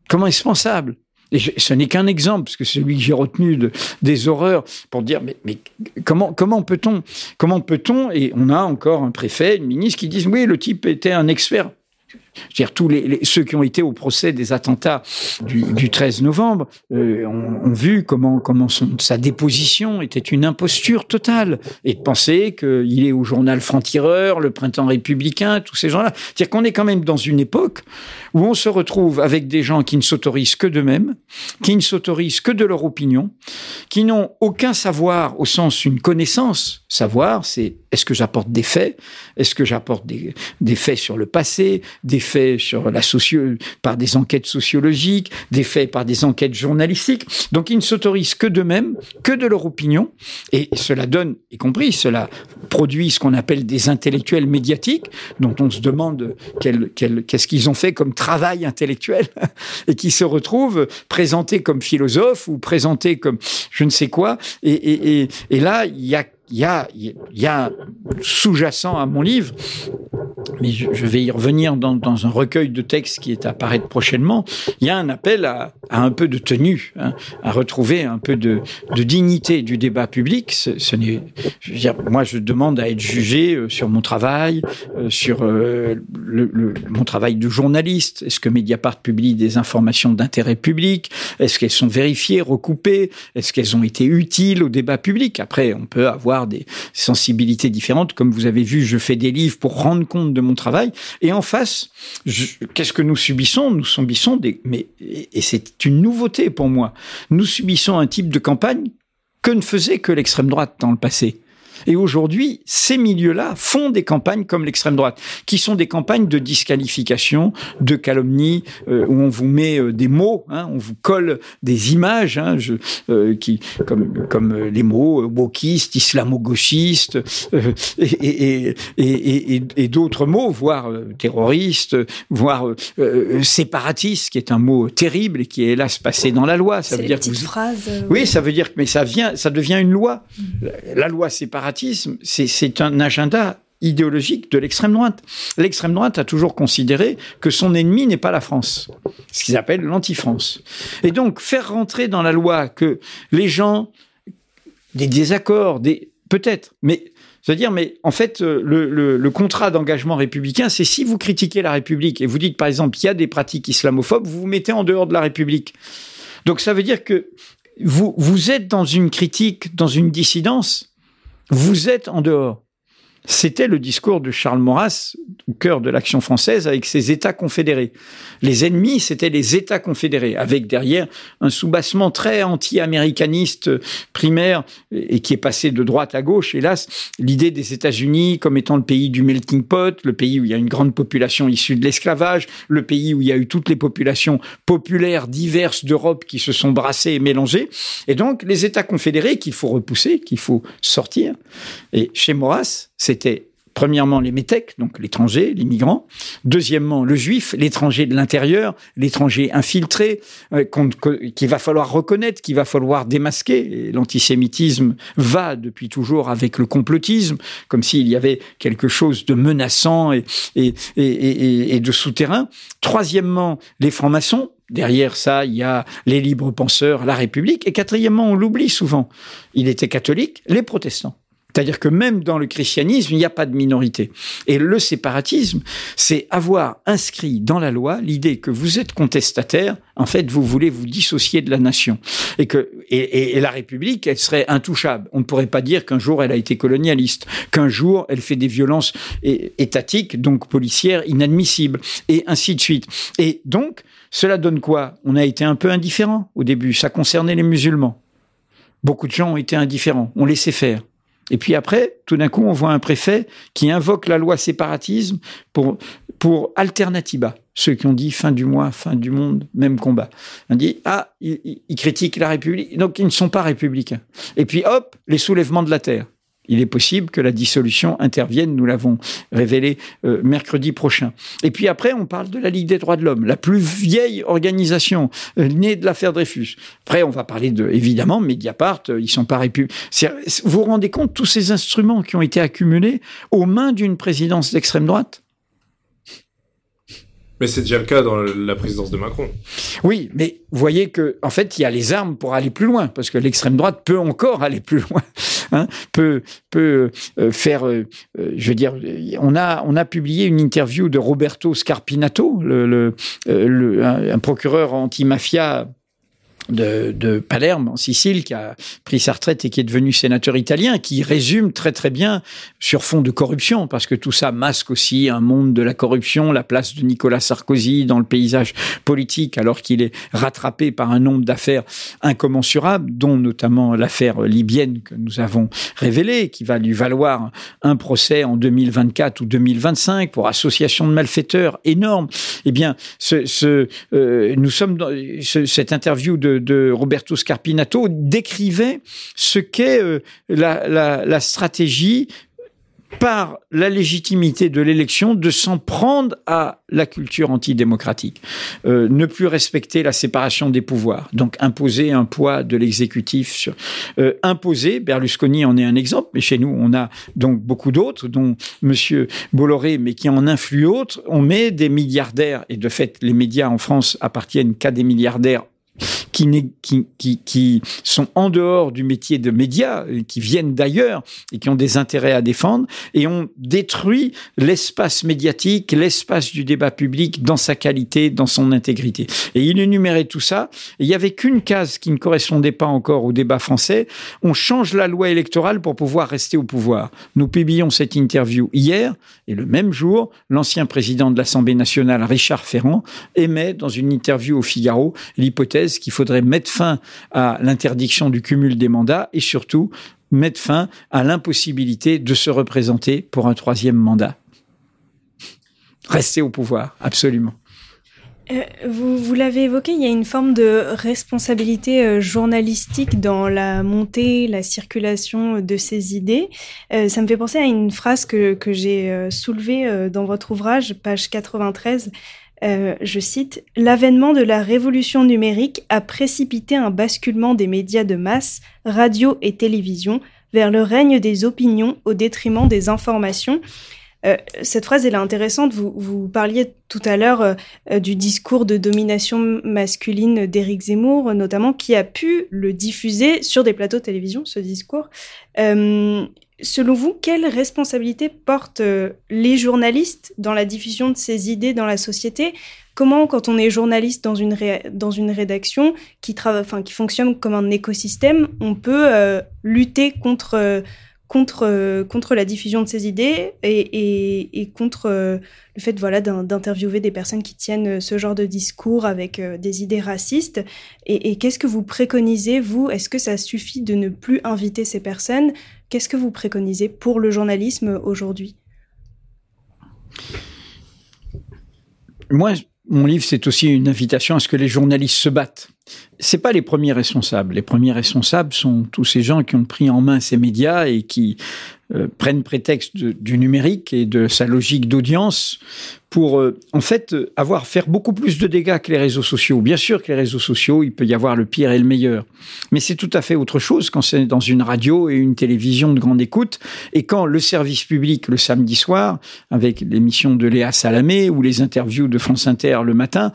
Comment est-ce pensable? Et ce n'est qu'un exemple, parce que c'est celui que j'ai retenu de, des horreurs, pour dire mais, mais comment comment peut-on comment peut-on et on a encore un préfet, une ministre qui disent oui le type était un expert dire tous ceux qui ont été au procès des attentats du, du 13 novembre euh, ont, vu comment comment sa déposition était une imposture totale et de penser qu'il est au journal franc-tireur, le printemps républicain, tous ces gens-là. C'est-à-dire qu'on est quand même dans une époque où on se retrouve avec des gens qui ne s'autorisent que d'eux-mêmes, qui ne s'autorisent que de leur opinion, qui n'ont aucun savoir au sens une connaissance. Savoir, c'est est-ce que j'apporte des faits, est-ce que j'apporte des, des faits sur le passé, des faits sur la socio par des enquêtes sociologiques, des faits par des enquêtes journalistiques? Donc ils ne s'autorisent que d'eux-mêmes, que de leur opinion, et cela donne, y compris, cela produit ce qu'on appelle des intellectuels médiatiques, dont on se demande qu'est-ce qu'ils ont fait comme travail intellectuel, (laughs) et qui se retrouvent présentés comme philosophes ou présentés comme je ne sais quoi. Et, et, et, et là, il y a il y a, y a sous-jacent à mon livre, mais je, vais y revenir dans, dans, un recueil de textes qui est à apparaître prochainement. Il y a un appel à, à un peu de tenue, hein, à retrouver un peu de, de dignité du débat public. Ce, ce n'est, je veux dire, moi, je demande à être jugé euh, sur mon travail, euh, sur euh, le, le, mon travail de journaliste. Est-ce que Mediapart publie des informations d'intérêt public? Est-ce qu'elles sont vérifiées, recoupées? Est-ce qu'elles ont été utiles au débat public? Après, on peut avoir des sensibilités différentes. Comme vous avez vu, je fais des livres pour rendre compte de mon travail. Et en face, qu'est-ce que nous subissons? Nous subissons des... Mais, et c'est une nouveauté pour moi. Nous subissons un type de campagne que ne faisait que l'extrême droite dans le passé. Et aujourd'hui, ces milieux-là font des campagnes comme l'extrême droite, qui sont des campagnes de disqualification, de calomnie, euh, où on vous met euh, des mots, hein, on vous colle des images, hein, je, euh, qui, comme, comme les mots wokiste, islamo-gauchiste, et, et, et, et d'autres mots, voire terroriste, voire séparatiste, qui est un mot terrible et qui est hélas passé dans la loi. Ça veut dire que vous... phrase, oui, ça veut dire que mais ça vient, ça devient une loi. Mmh. La loi séparatiste c'est un agenda idéologique de l'extrême droite. L'extrême droite a toujours considéré que son ennemi n'est pas la France, ce qu'ils appellent l'anti-France. Et donc faire rentrer dans la loi que les gens des désaccords, des peut-être, mais c'est-à-dire, mais en fait, euh, le, contrat d'engagement républicain, c'est si vous critiquez la République et vous dites, par exemple, qu'il y a des pratiques islamophobes, vous vous mettez en dehors de la République. Donc ça veut dire que vous, vous êtes dans une critique, dans une dissidence, vous êtes en dehors. C'était le discours de Charles Maurras au cœur de l'action française avec ses États confédérés. Les ennemis, c'était les États confédérés, avec derrière un soubassement très anti-américaniste primaire et qui est passé de droite à gauche. Hélas, l'idée des États-Unis comme étant le pays du melting pot, le pays où il y a une grande population issue de l'esclavage, le pays où il y a eu toutes les populations populaires diverses d'Europe qui se sont brassées et mélangées. Et donc, les États confédérés qu'il faut repousser, qu'il faut sortir. Et chez Maurras, c'était Premièrement, les métèques, donc l'étranger, les migrants. Deuxièmement, le juif, l'étranger de l'intérieur, l'étranger infiltré, euh, qu'il va falloir reconnaître, qu'il va falloir démasquer. L'antisémitisme va depuis toujours avec le complotisme, comme s'il y avait quelque chose de menaçant et, et, et, et de souterrain. Troisièmement, les francs-maçons, Derrière ça, il y a les libres penseurs, la République. Et quatrièmement, on l'oublie souvent, il était catholique, les protestants. C'est-à-dire que même dans le christianisme, il n'y a pas de minorité. Et le séparatisme, c'est avoir inscrit dans la loi l'idée que vous êtes contestataire, en fait, vous voulez vous dissocier de la nation. Et que, et, et, la République, elle serait intouchable. On ne pourrait pas dire qu'un jour elle a été colonialiste, qu'un jour elle fait des violences étatiques, donc policières, inadmissibles, et ainsi de suite. Et donc, cela donne quoi? On a été un peu indifférent au début. Ça concernait les musulmans. Beaucoup de gens ont été indifférents. On laissait faire. Et puis après, tout d'un coup, on voit un préfet qui invoque la loi séparatisme pour, pour alternativa. Ceux qui ont dit fin du mois, fin du monde, même combat. On dit, ah, ils, ils critiquent la République. Donc, ils ne sont pas républicains. Et puis, hop, les soulèvements de la terre il est possible que la dissolution intervienne, nous l'avons révélé euh, mercredi prochain. Et puis après, on parle de la Ligue des droits de l'homme, la plus vieille organisation euh, née de l'affaire Dreyfus. Après, on va parler de, évidemment, Mediapart, euh, ils sont pas républicains. Vous vous rendez compte tous ces instruments qui ont été accumulés aux mains d'une présidence d'extrême droite? Mais c'est déjà le cas dans la présidence de Macron. Oui, mais vous voyez que en fait, il y a les armes pour aller plus loin, parce que l'extrême droite peut encore aller plus loin, (laughs) hein, peut peut euh, faire. Euh, euh, je veux dire, on a on a publié une interview de Roberto Scarpinato, le, un, procureur anti-mafia de, Palerme, en Sicile, qui a pris sa retraite et qui est devenu sénateur italien, qui résume très très bien sur fond de corruption, parce que tout ça masque aussi un monde de la corruption, la place de Nicolas Sarkozy dans le paysage politique, alors qu'il est rattrapé par un nombre d'affaires incommensurables, dont notamment l'affaire libyenne que nous avons révélée, qui va lui valoir un procès en 2024 ou 2025 pour association de malfaiteurs énorme. Eh bien, euh, nous sommes dans ce, cette interview de de, Roberto Scarpinato décrivait ce qu'est euh, la, stratégie par la légitimité de l'élection de s'en prendre à la culture antidémocratique, euh, ne plus respecter la séparation des pouvoirs, donc imposer un poids de l'exécutif sur euh, imposer. Berlusconi en est un exemple, mais chez nous on a donc beaucoup d'autres, dont Monsieur Bolloré, mais qui en influent autres. On met des milliardaires et de fait les médias en France appartiennent qu'à des milliardaires qui, sont en dehors du métier de médias, qui viennent d'ailleurs et qui ont des intérêts à défendre, et on détruit l'espace médiatique, l'espace du débat public dans sa qualité, dans son intégrité. Et il énumérait tout ça. il n'y avait qu'une case qui ne correspondait pas encore au débat français. On change la loi électorale pour pouvoir rester au pouvoir. Nous publions cette interview hier, et le même jour, l'ancien président de l'Assemblée nationale, Richard Ferrand, émet dans une interview au Figaro l'hypothèse qu'il faudrait mettre fin à l'interdiction du cumul des mandats et surtout mettre fin à l'impossibilité de se représenter pour un troisième mandat? Rester au pouvoir, absolument. Euh, vous, l'avez évoqué, il y a une forme de responsabilité euh, journalistique dans la montée, la circulation de ces idées. Euh, ça me fait penser à une phrase que, que j'ai soulevée dans votre ouvrage, page 93. Euh, je cite, L'avènement de la révolution numérique a précipité un basculement des médias de masse, radio et télévision, vers le règne des opinions au détriment des informations. Euh, cette phrase elle est intéressante. Vous, parliez tout à l'heure euh, du discours de domination masculine d'Éric Zemmour, notamment, qui a pu le diffuser sur des plateaux de télévision, ce discours. Selon vous, quelle responsabilité portent euh, les journalistes dans la diffusion de ces idées dans la société? Comment, quand on est journaliste dans une, dans une rédaction qui, enfin, qui fonctionne comme un écosystème, on peut euh, lutter contre, euh, contre, contre la diffusion de ces idées et, et, contre le fait voilà, d'interviewer des personnes qui tiennent ce genre de discours avec des idées racistes. Et qu'est-ce que vous préconisez, vous? Est-ce que ça suffit de ne plus inviter ces personnes? Qu'est-ce que vous préconisez pour le journalisme aujourd'hui? Moi, mon livre, c'est aussi une invitation à ce que les journalistes se battent. C'est pas les premiers responsables. Les premiers responsables sont tous ces gens qui ont pris en main ces médias et qui euh, prennent prétexte du numérique et de sa logique d'audience pour euh, en fait avoir faire beaucoup plus de dégâts que les réseaux sociaux. Bien sûr que les réseaux sociaux, il peut y avoir le pire et le meilleur, mais c'est tout à fait autre chose quand c'est dans une radio et une télévision de grande écoute et quand le service public le samedi soir avec l'émission de Léa Salamé ou les interviews de France Inter le matin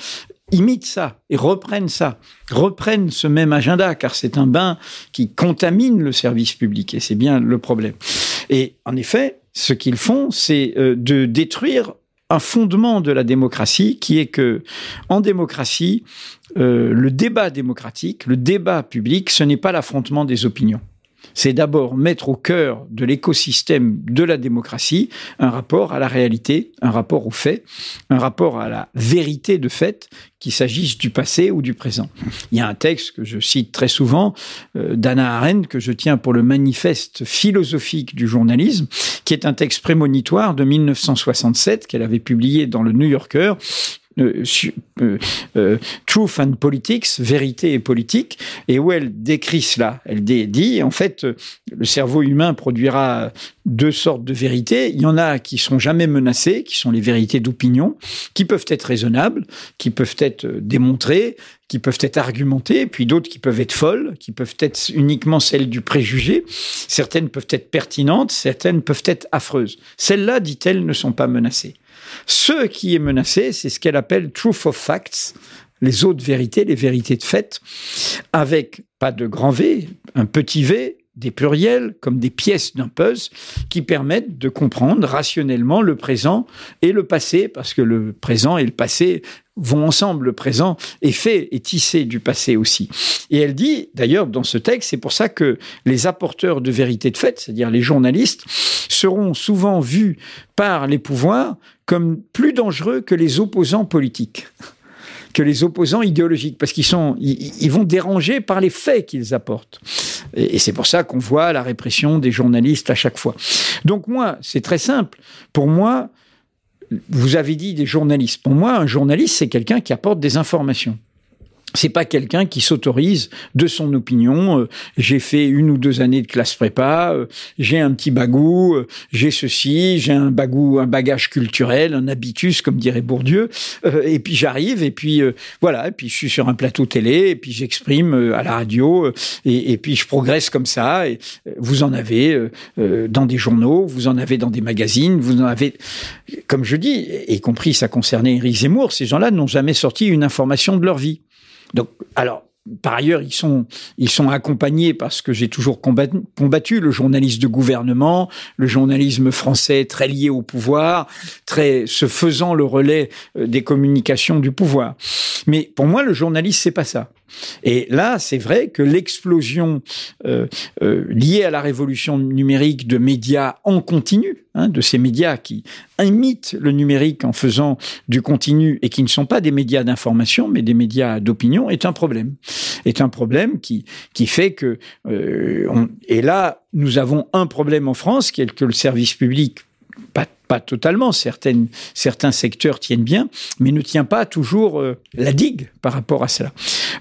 imitent ça et reprennent ça, reprennent ce même agenda, car c'est un bain qui contamine le service public, et c'est bien le problème. Et en effet, ce qu'ils font, c'est euh, de détruire un fondement de la démocratie, qui est que, en démocratie, euh, le débat démocratique, le débat public, ce n'est pas l'affrontement des opinions c'est d'abord mettre au cœur de l'écosystème de la démocratie un rapport à la réalité, un rapport au fait, un rapport à la vérité de fait, qu'il s'agisse du passé ou du présent. Il y a un texte que je cite très souvent euh, d'Anna Arendt que je tiens pour le manifeste philosophique du journalisme, qui est un texte prémonitoire de 1967 qu'elle avait publié dans le New Yorker, Truth and Politics, vérité et politique, et où elle décrit cela. Elle dit, en fait, le cerveau humain produira deux sortes de vérités. Il y en a qui sont jamais menacées, qui sont les vérités d'opinion, qui peuvent être raisonnables, qui peuvent être démontrées, qui peuvent être argumentées, puis d'autres qui peuvent être folles, qui peuvent être uniquement celles du préjugé. Certaines peuvent être pertinentes, certaines peuvent être affreuses. Celles-là, dit-elle, ne sont pas menacées. Ce qui est menacé, c'est ce qu'elle appelle truth of facts, les autres vérités, les vérités de fait, avec pas de grand V, un petit v, des pluriels comme des pièces d'un puzzle qui permettent de comprendre rationnellement le présent et le passé, parce que le présent et le passé vont ensemble. Le présent est fait et tissé du passé aussi. Et elle dit, d'ailleurs, dans ce texte, c'est pour ça que les apporteurs de vérité de fait, c'est-à-dire les journalistes, seront souvent vus par les pouvoirs comme plus dangereux que les opposants politiques que les opposants idéologiques, parce qu'ils sont, ils, vont déranger par les faits qu'ils apportent. Et, c'est pour ça qu'on voit la répression des journalistes à chaque fois. Donc moi, c'est très simple. Pour moi, vous avez dit des journalistes. Pour moi, un journaliste, c'est quelqu'un qui apporte des informations c'est pas quelqu'un qui s'autorise de son opinion. Euh, j'ai fait une ou deux années de classe prépa, euh, j'ai un petit bagou, euh, j'ai ceci, j'ai un bagou, un bagage culturel, un habitus, comme dirait Bourdieu. et puis j'arrive, et puis voilà, et puis je suis sur un plateau télé, et puis j'exprime à la radio, et, et, puis je progresse comme ça. Et vous en avez dans des journaux, vous en avez dans des magazines, vous en avez, comme je dis, y compris ça concernait Éric Zemmour. Ces gens-là n'ont jamais sorti une information de leur vie. Donc, alors, par ailleurs, ils sont, ils sont accompagnés parce que j'ai toujours combattu, le journalisme de gouvernement, le journalisme français très lié au pouvoir, très se faisant le relais euh, des communications du pouvoir. Mais pour moi, le journaliste, c'est pas ça. Et là, c'est vrai que l'explosion euh, euh, liée à la révolution numérique de médias en continu, hein, de ces médias qui imitent le numérique en faisant du continu et qui ne sont pas des médias d'information, mais des médias d'opinion, est un problème. Est un problème qui, qui fait que... Euh, et là, nous avons un problème en France, qui est que le service public pas, pas totalement, certaines, certains secteurs tiennent bien, mais ne tient pas toujours euh, la digue par rapport à cela.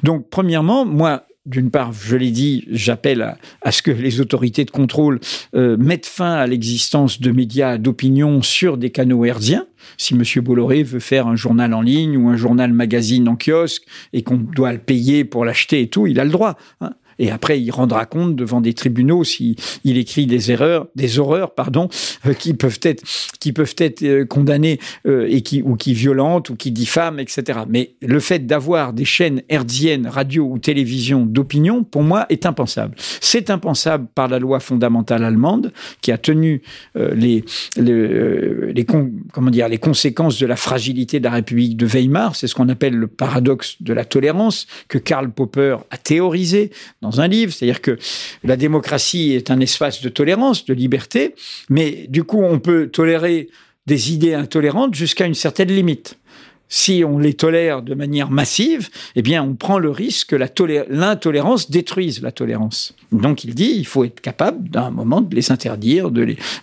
Donc, premièrement, moi, d'une part, je l'ai dit, j'appelle à, ce que les autorités de contrôle euh, mettent fin à l'existence de médias d'opinion sur des canaux hertziens. Si M. Bolloré veut faire un journal en ligne ou un journal magazine en kiosque et qu'on doit le payer pour l'acheter et tout, il a le droit. Hein. Et après, il rendra compte devant des tribunaux s'il il écrit des erreurs, des horreurs, pardon, euh, qui peuvent être, qui peuvent être euh, condamnées euh, et qui ou qui violentent ou qui diffament, etc. Mais le fait d'avoir des chaînes hertziennes, radio ou télévision d'opinion, pour moi, est impensable. C'est impensable par la loi fondamentale allemande qui a tenu les, les, comment dire les conséquences de la fragilité de la République de Weimar. C'est ce qu'on appelle le paradoxe de la tolérance que Karl Popper a théorisé dans un livre, c'est-à-dire que la démocratie est un espace de tolérance, de liberté, mais du coup, on peut tolérer des idées intolérantes jusqu'à une certaine limite si on les tolère de manière massive, eh bien, on prend le risque que l'intolérance détruise la tolérance. Donc, il dit, il faut être capable, d'un moment, de les interdire,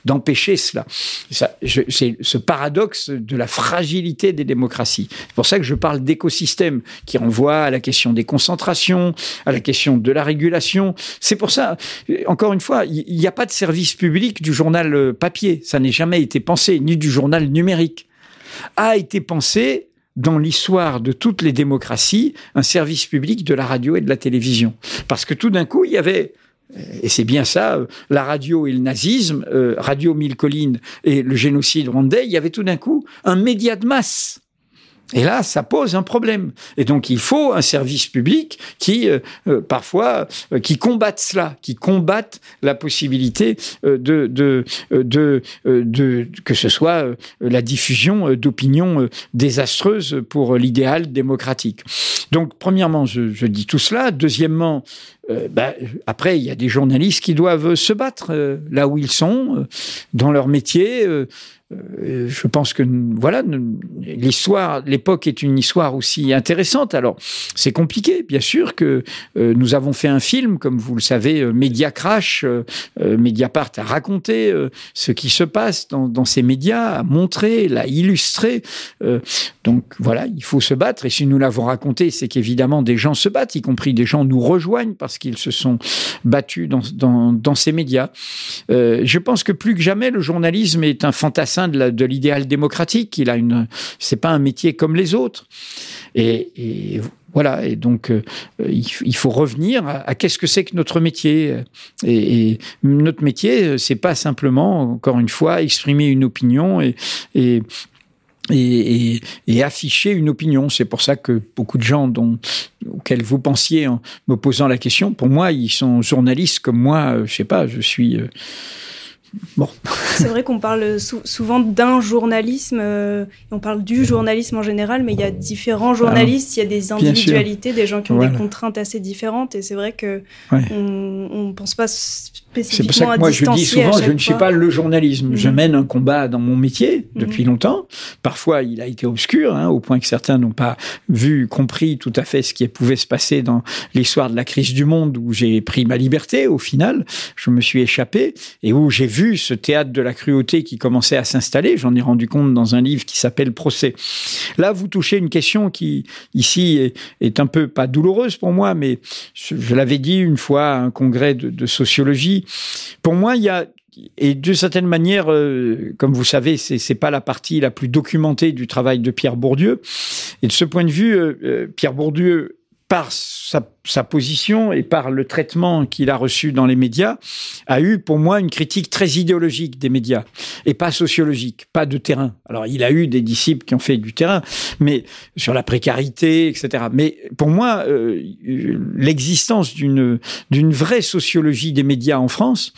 d'empêcher cela. c'est ce paradoxe de la fragilité des démocraties. C'est pour ça que je parle d'écosystème qui renvoie à la question des concentrations, à la question de la régulation. C'est pour ça, encore une fois, il n'y a pas de service public du journal euh, papier. Ça n'a jamais été pensé, ni du journal numérique a été pensé dans l'histoire de toutes les démocraties un service public de la radio et de la télévision. Parce que tout d'un coup, il y avait et c'est bien ça, euh, la radio et le nazisme, euh, Radio Mille Collines et le génocide rwandais, il y avait tout d'un coup un média de masse et là, ça pose un problème. Et donc, il faut un service public qui, euh, euh, parfois, euh, qui combatte cela, qui combatte la possibilité de, de, de, de, que ce soit la diffusion d'opinions désastreuses pour l'idéal démocratique. Donc, premièrement, je, je, dis tout cela. Deuxièmement, bah, après, il y a des journalistes qui doivent se battre là où ils sont, dans leur métier. Euh, je pense que voilà, l'histoire, l'époque est une histoire aussi intéressante. Alors, c'est compliqué, bien sûr, que euh, nous avons fait un film, comme vous le savez, euh, Media Crash. Mediapart a raconté ce qui se passe dans, dans, ces médias, a montré, l'a illustré. donc voilà, il faut se battre. Et si nous l'avons raconté, c'est qu'évidemment des gens se battent, y compris des gens nous rejoignent parce qu'ils se sont battus dans, ces médias. je pense que plus que jamais, le journalisme est un fantasme de l'idéal démocratique. Il a une, c'est pas un métier comme les autres. Et, voilà. Et donc, euh, il, faut revenir à, qu'est-ce que c'est que notre métier. Et, notre métier, c'est pas simplement, encore une fois, exprimer une opinion et et, afficher une opinion. C'est pour ça que beaucoup de gens dont, auxquels vous pensiez en me posant la question, pour moi, ils sont journalistes comme moi. Euh, je sais pas, je suis. Euh, Bon. (laughs) C'est vrai qu'on parle souvent d'un journalisme, euh, on parle du journalisme en général, mais il y a différents journalistes, il y a des individualités, des gens qui ont des contraintes assez différentes, et c'est vrai que on ne pense pas c'est pour ça que moi je dis souvent, je ne suis pas le journalisme. Je mhm. mène un combat dans mon métier depuis mhm. longtemps. Parfois, il a été obscur, hein, au point que certains n'ont pas vu, compris tout à fait ce qui pouvait se passer dans l'histoire de la crise du monde, où j'ai pris ma liberté. Au final, je me suis échappé et où j'ai vu ce théâtre de la cruauté qui commençait à s'installer. J'en ai rendu compte dans un livre qui s'appelle Procès. Là, vous touchez une question qui ici est, un peu pas douloureuse pour moi, mais je, l'avais dit une fois à un congrès de sociologie pour moi, il y a et d'une certaine manière, euh, comme vous savez, c'est c'est pas la partie la plus documentée du travail de Pierre Bourdieu. Et de ce point de vue, euh, euh, Pierre Bourdieu, par sa sa position et par le traitement qu'il a reçu dans les médias, a eu pour moi une critique très idéologique des médias et pas sociologique, pas de terrain. Alors il a eu des disciples qui ont fait du terrain, mais sur la précarité, etc. Mais pour moi, euh, l'existence d'une d'une vraie sociologie des médias en France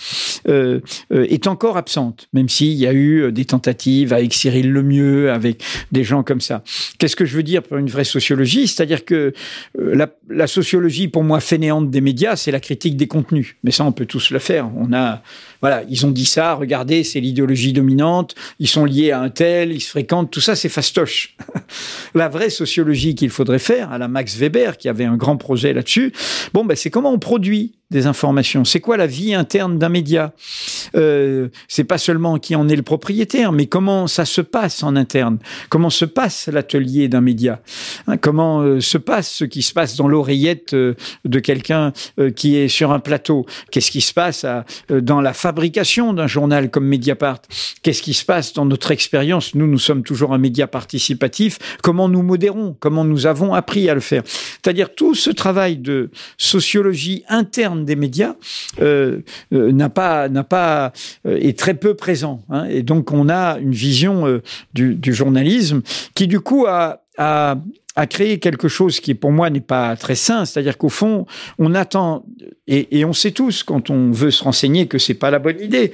euh, euh, est encore absente, même s'il y a eu des tentatives avec Cyril Lemieux, avec des gens comme ça. Qu'est-ce que je veux dire pour une vraie sociologie? C'est-à-dire que la, la sociologie pour moi fainéante des médias, c'est la critique des contenus. Mais ça, on peut tous le faire. On a, voilà, ils ont dit ça. Regardez, c'est l'idéologie dominante. Ils sont liés à un tel, ils se fréquentent. Tout ça, c'est fastoche. (laughs) la vraie sociologie qu'il faudrait faire, à la Max Weber, qui avait un grand projet là-dessus. Bon, ben, c'est comment on produit des informations. C'est quoi la vie interne d'un média? Euh, C'est pas seulement qui en est le propriétaire, mais comment ça se passe en interne? Comment se passe l'atelier d'un média? Hein, Comment euh, se passe ce qui se passe dans l'oreillette euh, de quelqu'un qui est sur un plateau? Qu'est-ce qui se passe dans la fabrication d'un journal comme Mediapart Qu'est-ce qui se passe dans notre expérience? Nous, nous sommes toujours un média participatif. Comment nous modérons? Comment nous avons appris à le faire? C'est-à-dire tout ce travail de sociologie interne des médias euh, euh, n'a pas n'a pas euh, est très peu présent. Hein. et donc on a une vision du, journalisme qui du coup a a créé quelque chose qui pour moi n'est pas très sain, c'est-à-dire qu'au fond, on attend et, et, on sait tous quand on veut se renseigner que c'est pas la bonne idée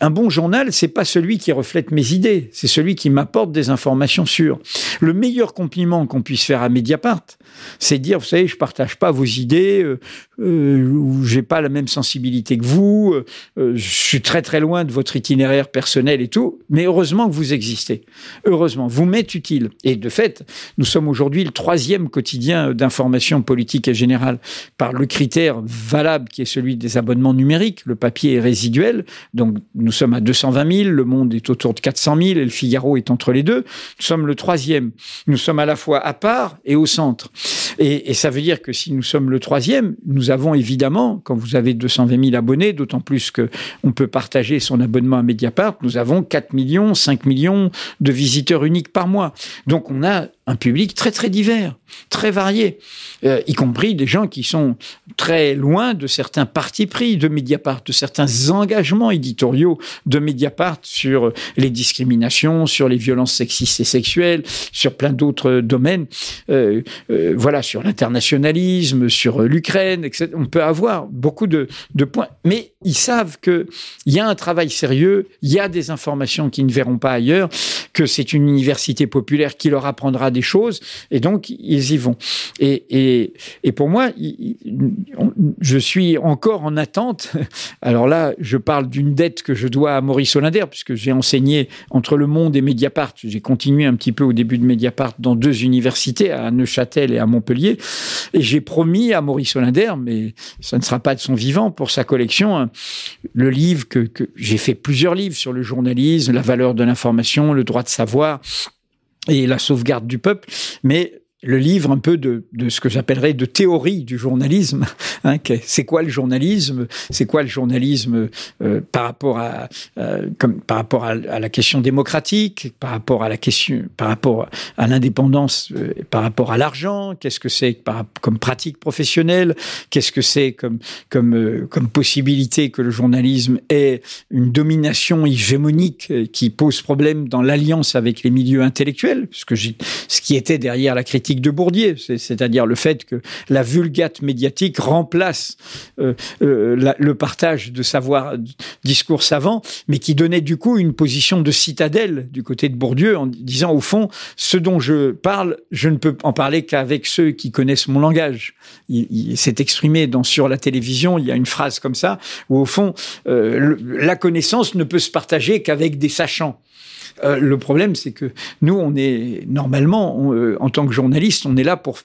un bon journal, c'est pas celui qui reflète mes idées, c'est celui qui m'apporte des informations sûres. Le meilleur compliment qu'on puisse faire à Mediapart, c'est dire, vous savez, je partage pas vos idées, euh, euh, ou j'ai pas la même sensibilité que vous, euh, je suis très très loin de votre itinéraire personnel et tout, mais heureusement que vous existez. Heureusement, vous m'êtes utile. Et de fait, nous sommes aujourd'hui le troisième quotidien d'information politique et générale par le critère valable qui est celui des abonnements numériques. Le papier est résiduel, donc nous sommes à 220 000, Le Monde est autour de 400 000 et Le Figaro est entre les deux. Nous sommes le troisième. Nous sommes à la fois à part et au centre. Et, ça veut dire que si nous sommes le troisième, nous avons évidemment, quand vous avez 220 000 abonnés, d'autant plus que on peut partager son abonnement à Mediapart, nous avons 4 millions, 5 millions de visiteurs uniques par mois. Donc on a un public très très divers, très varié, euh, y compris des gens qui sont très loin de certains partis pris de Mediapart, de certains engagements éditoriaux de Mediapart sur les discriminations, sur les violences sexistes et sexuelles, sur plein d'autres domaines, euh, euh, voilà, sur l'internationalisme, sur l'Ukraine, etc. On peut avoir beaucoup de, points, mais ils savent que il y a un travail sérieux, il y a des informations qu'ils ne verront pas ailleurs, que c'est une université populaire qui leur apprendra des choses, et donc ils y vont. Et, et, et pour moi, je suis encore en attente. (laughs) Alors là, je parle d'une dette que je dois à Maurice Hollander, puisque j'ai enseigné entre Le Monde et Mediapart. J'ai continué un petit peu au début de Mediapart dans deux universités, à Neuchâtel et à Montpellier. Et j'ai promis à Maurice Hollander, mais ça ne sera pas de son vivant, pour sa collection, le livre que, que j'ai fait plusieurs livres sur le journalisme, la valeur de l'information, le droit de savoir et la sauvegarde du peuple, mais le livre un peu de, ce que j'appellerais de théorie du journalisme. (laughs) Hein, c'est quoi le journalisme? C'est quoi le journalisme euh, par rapport à euh, à, la question démocratique, par rapport à la question, par rapport à l'indépendance, euh, par rapport à l'argent? Qu'est-ce que c'est comme pratique professionnelle? Qu'est-ce que c'est comme possibilité que le journalisme ait une domination hégémonique qui pose problème dans l'alliance avec les milieux intellectuels, ce qui était derrière la critique de Bourdieu, c'est-à-dire le fait que la vulgate médiatique remplace euh, euh, le partage de savoir, discours savant, mais qui donnait du coup une position de citadelle du côté de Bourdieu en disant au fond, ce dont je parle, je ne peux en parler qu'avec ceux qui connaissent mon langage. Il, s'est exprimé dans sur la télévision, il y a une phrase comme ça où au fond, euh, la connaissance ne peut se partager qu'avec des sachants. Euh, le problème, c'est que nous, on est normalement, euh, en tant que journaliste, on est là pour,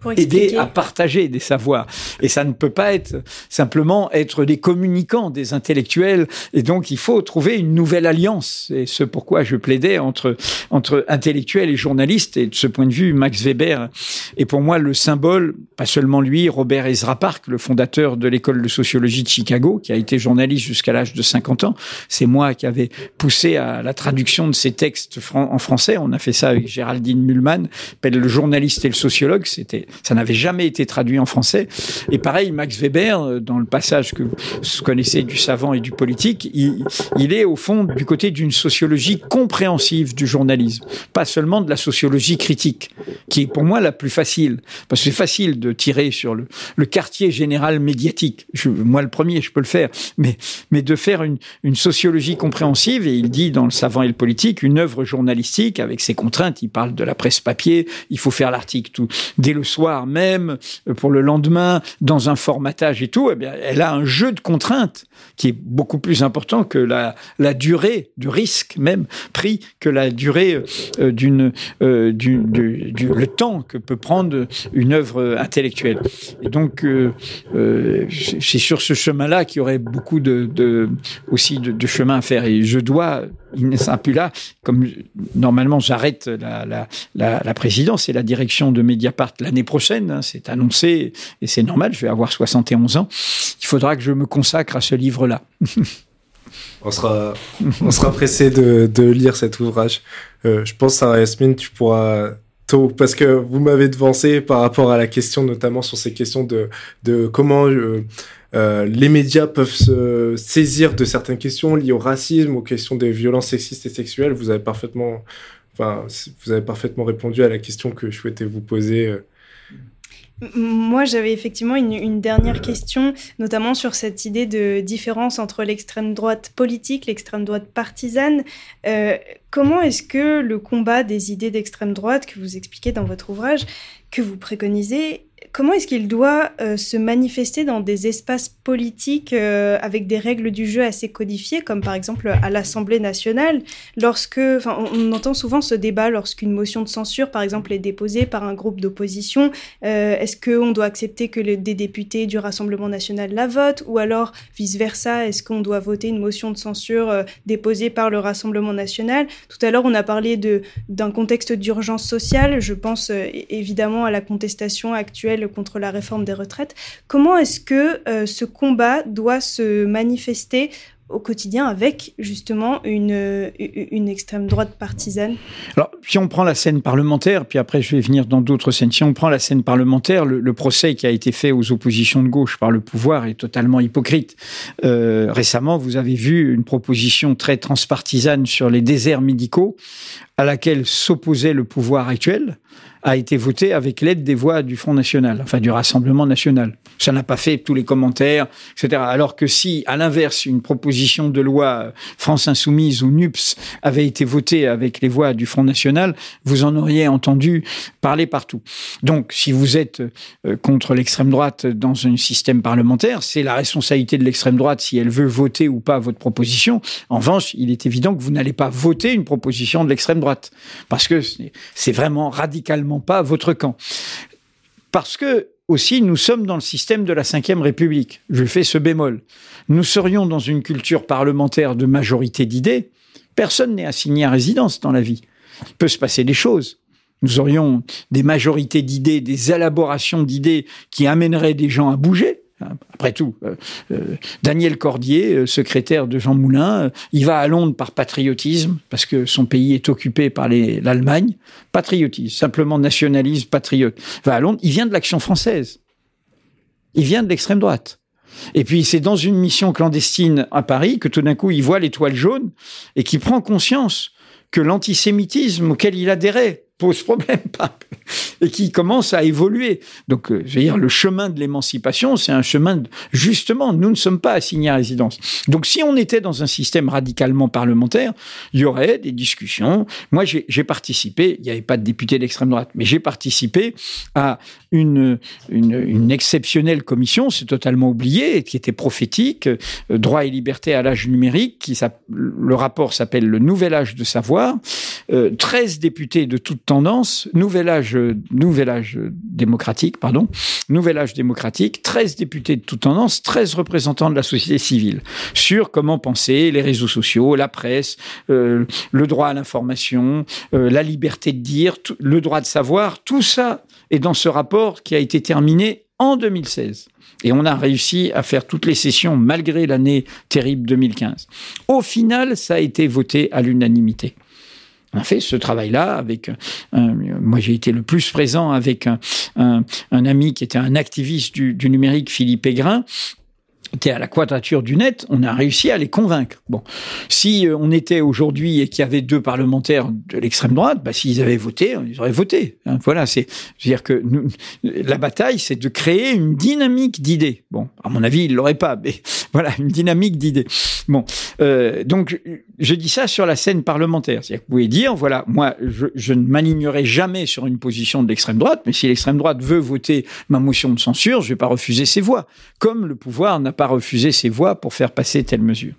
pour aider à partager des savoirs. Et ça ne peut pas être simplement être des communicants, des intellectuels. Et donc, il faut trouver une nouvelle alliance. Et ce pourquoi je plaidais entre, entre intellectuels et journalistes. Et de ce point de vue, Max Weber est pour moi le symbole, pas seulement lui, Robert Ezra Park, le fondateur de l'école de sociologie de Chicago, qui a été journaliste jusqu'à l'âge de 50 ans. C'est moi qui avais poussé à la traduction de ces textes en français. On a fait ça avec Géraldine Mulman, le journaliste et le sociologue. Ça n'avait jamais été traduit en français. Et pareil, Max Weber, euh, dans le passage que vous connaissez du savant et du politique, il, est au fond du côté d'une sociologie compréhensive du journalisme, pas seulement de la sociologie critique, qui est pour moi la plus facile, parce que c'est facile de tirer sur le, quartier général médiatique. Moi, le premier, je peux le faire, mais, mais de faire une, une sociologie compréhensive, et il dit dans le savant et le politique, une œuvre journalistique avec ses contraintes. Il parle de la presse papier, il faut faire l'article tout dès le soir même euh, pour le lendemain dans un formatage et tout. Eh bien, elle a un jeu de contraintes qui est beaucoup plus important que la, durée du risque même pris que la durée euh, d'une euh, du, du, le temps que peut prendre une œuvre intellectuelle. Et donc c'est sur ce chemin-là qu'il y aurait beaucoup de, de aussi de, de chemin à faire. Et je dois il ne sera plus là. Comme normalement, j'arrête la, la, la, présidence et la direction de Mediapart l'année prochaine. Hein, c'est annoncé et c'est normal. Je vais avoir 71 ans. Il faudra que je me consacre à ce livre-là. (laughs) on sera, on sera pressé de, de lire cet ouvrage. Euh, je pense, Sarah Yasmine, tu pourras tôt, parce que vous m'avez devancé par rapport à la question, notamment sur ces questions de, de comment euh, euh, les médias peuvent se saisir de certaines questions liées au racisme, aux questions des violences sexistes et sexuelles. Vous avez parfaitement, enfin, vous avez parfaitement répondu à la question que je souhaitais vous poser. Moi, j'avais effectivement une, dernière question, notamment sur cette idée de différence entre l'extrême droite politique, l'extrême droite partisane. Euh, comment est-ce que le combat des idées d'extrême droite que vous expliquez dans votre ouvrage, que vous préconisez, comment est-ce qu'il doit euh, se manifester dans des espaces politiques euh, avec des règles du jeu assez codifiées, comme par exemple à l'Assemblée nationale, lorsque, enfin, on, entend souvent ce débat lorsqu'une motion de censure, par exemple, est déposée par un groupe d'opposition. Euh, est-ce qu'on doit accepter que des députés du Rassemblement national la votent, ou alors vice versa, est-ce qu'on doit voter une motion de censure déposée par le Rassemblement national? Tout à l'heure, on a parlé d'un contexte d'urgence sociale. Je pense évidemment à la contestation actuelle contre la réforme des retraites. Comment est-ce que euh, ce combat doit se manifester au quotidien avec justement une, une extrême droite partisane? Alors, si on prend la scène parlementaire, puis après je vais venir dans d'autres scènes, si on prend la scène parlementaire, le, procès qui a été fait aux oppositions de gauche par le pouvoir est totalement hypocrite. Euh, récemment, vous avez vu une proposition très transpartisane sur les déserts médicaux à laquelle s'opposait le pouvoir actuel a été voté avec l'aide des voix du Front National, enfin du Rassemblement National. Ça n'a pas fait tous les commentaires, etc. Alors que si, à l'inverse, une proposition de loi France Insoumise ou NUPS avait été votée avec les voix du Front National, vous en auriez entendu parler partout. Donc, si vous êtes euh, contre l'extrême droite dans un système parlementaire, c'est la responsabilité de l'extrême droite si elle veut voter ou pas votre proposition. En revanche, il est évident que vous n'allez pas voter une proposition de l'extrême droite parce que c'est vraiment radicalement pas votre camp. Parce que aussi, nous sommes dans le système de la Ve République. Je fais ce bémol. Nous serions dans une culture parlementaire de majorité d'idées. Personne n'est assigné à résidence dans la vie. Il peut se passer des choses. Nous aurions des majorités d'idées, des élaborations d'idées qui amèneraient des gens à bouger. Après tout, euh, euh, Daniel Cordier, euh, secrétaire de Jean Moulin, il va à Londres par patriotisme, parce que son pays est occupé par l'Allemagne. Patriotisme, simplement nationalisme, patriote. Il va à Londres, il vient de l'action française. Il vient de l'extrême droite. Et puis c'est dans une mission clandestine à Paris que tout d'un coup il voit l'étoile jaune et qui prend conscience que l'antisémitisme auquel il adhérait pose problème, (laughs) et qui commence à évoluer. Donc, euh, je veux dire, le chemin de l'émancipation, c'est un chemin, de, justement, nous ne sommes pas assignés à résidence. Donc, si on était dans un système radicalement parlementaire, il y aurait des discussions. Moi, j'ai participé, il n'y avait pas de député d'extrême droite, mais j'ai participé à une, une, une exceptionnelle commission, c'est totalement oublié, qui était prophétique, euh, droit et liberté à l'âge numérique, qui le rapport s'appelle le nouvel âge de savoir, euh, 13 députés de toutes tendance, nouvel âge, nouvel âge démocratique, pardon, nouvel âge démocratique, 13 députés de toute tendance, 13 représentants de la société civile sur comment penser les réseaux sociaux, la presse, euh, le droit à l'information, euh, la liberté de dire, le droit de savoir, tout ça est dans ce rapport qui a été terminé en 2016. Et on a réussi à faire toutes les sessions malgré l'année terrible 2015. Au final, ça a été voté à l'unanimité. On a fait ce travail-là avec. moi, j'ai été le plus présent avec un, un, ami qui était un activiste du, du numérique, Philippe Aigrin, qui est à la quadrature du net, on a réussi à les convaincre. Bon, si euh, on était aujourd'hui et qu'il y avait deux parlementaires de l'extrême droite, bah, s'ils avaient voté, ils auraient voté. Hein. voilà, c'est, dire que la bataille, c'est de créer une dynamique d'idées. Bon, à mon avis, ils l'auraient pas, mais (laughs) voilà, une dynamique d'idées. Bon, euh, donc je dis ça sur la scène parlementaire. C'est-à-dire que vous pouvez dire, voilà, moi, je, je ne m'alignerai jamais sur une position de l'extrême droite, mais si l'extrême droite veut voter ma motion de censure, je vais pas refuser ses voix, comme le pouvoir n'a pas refusé ses voix pour faire passer telle mesure.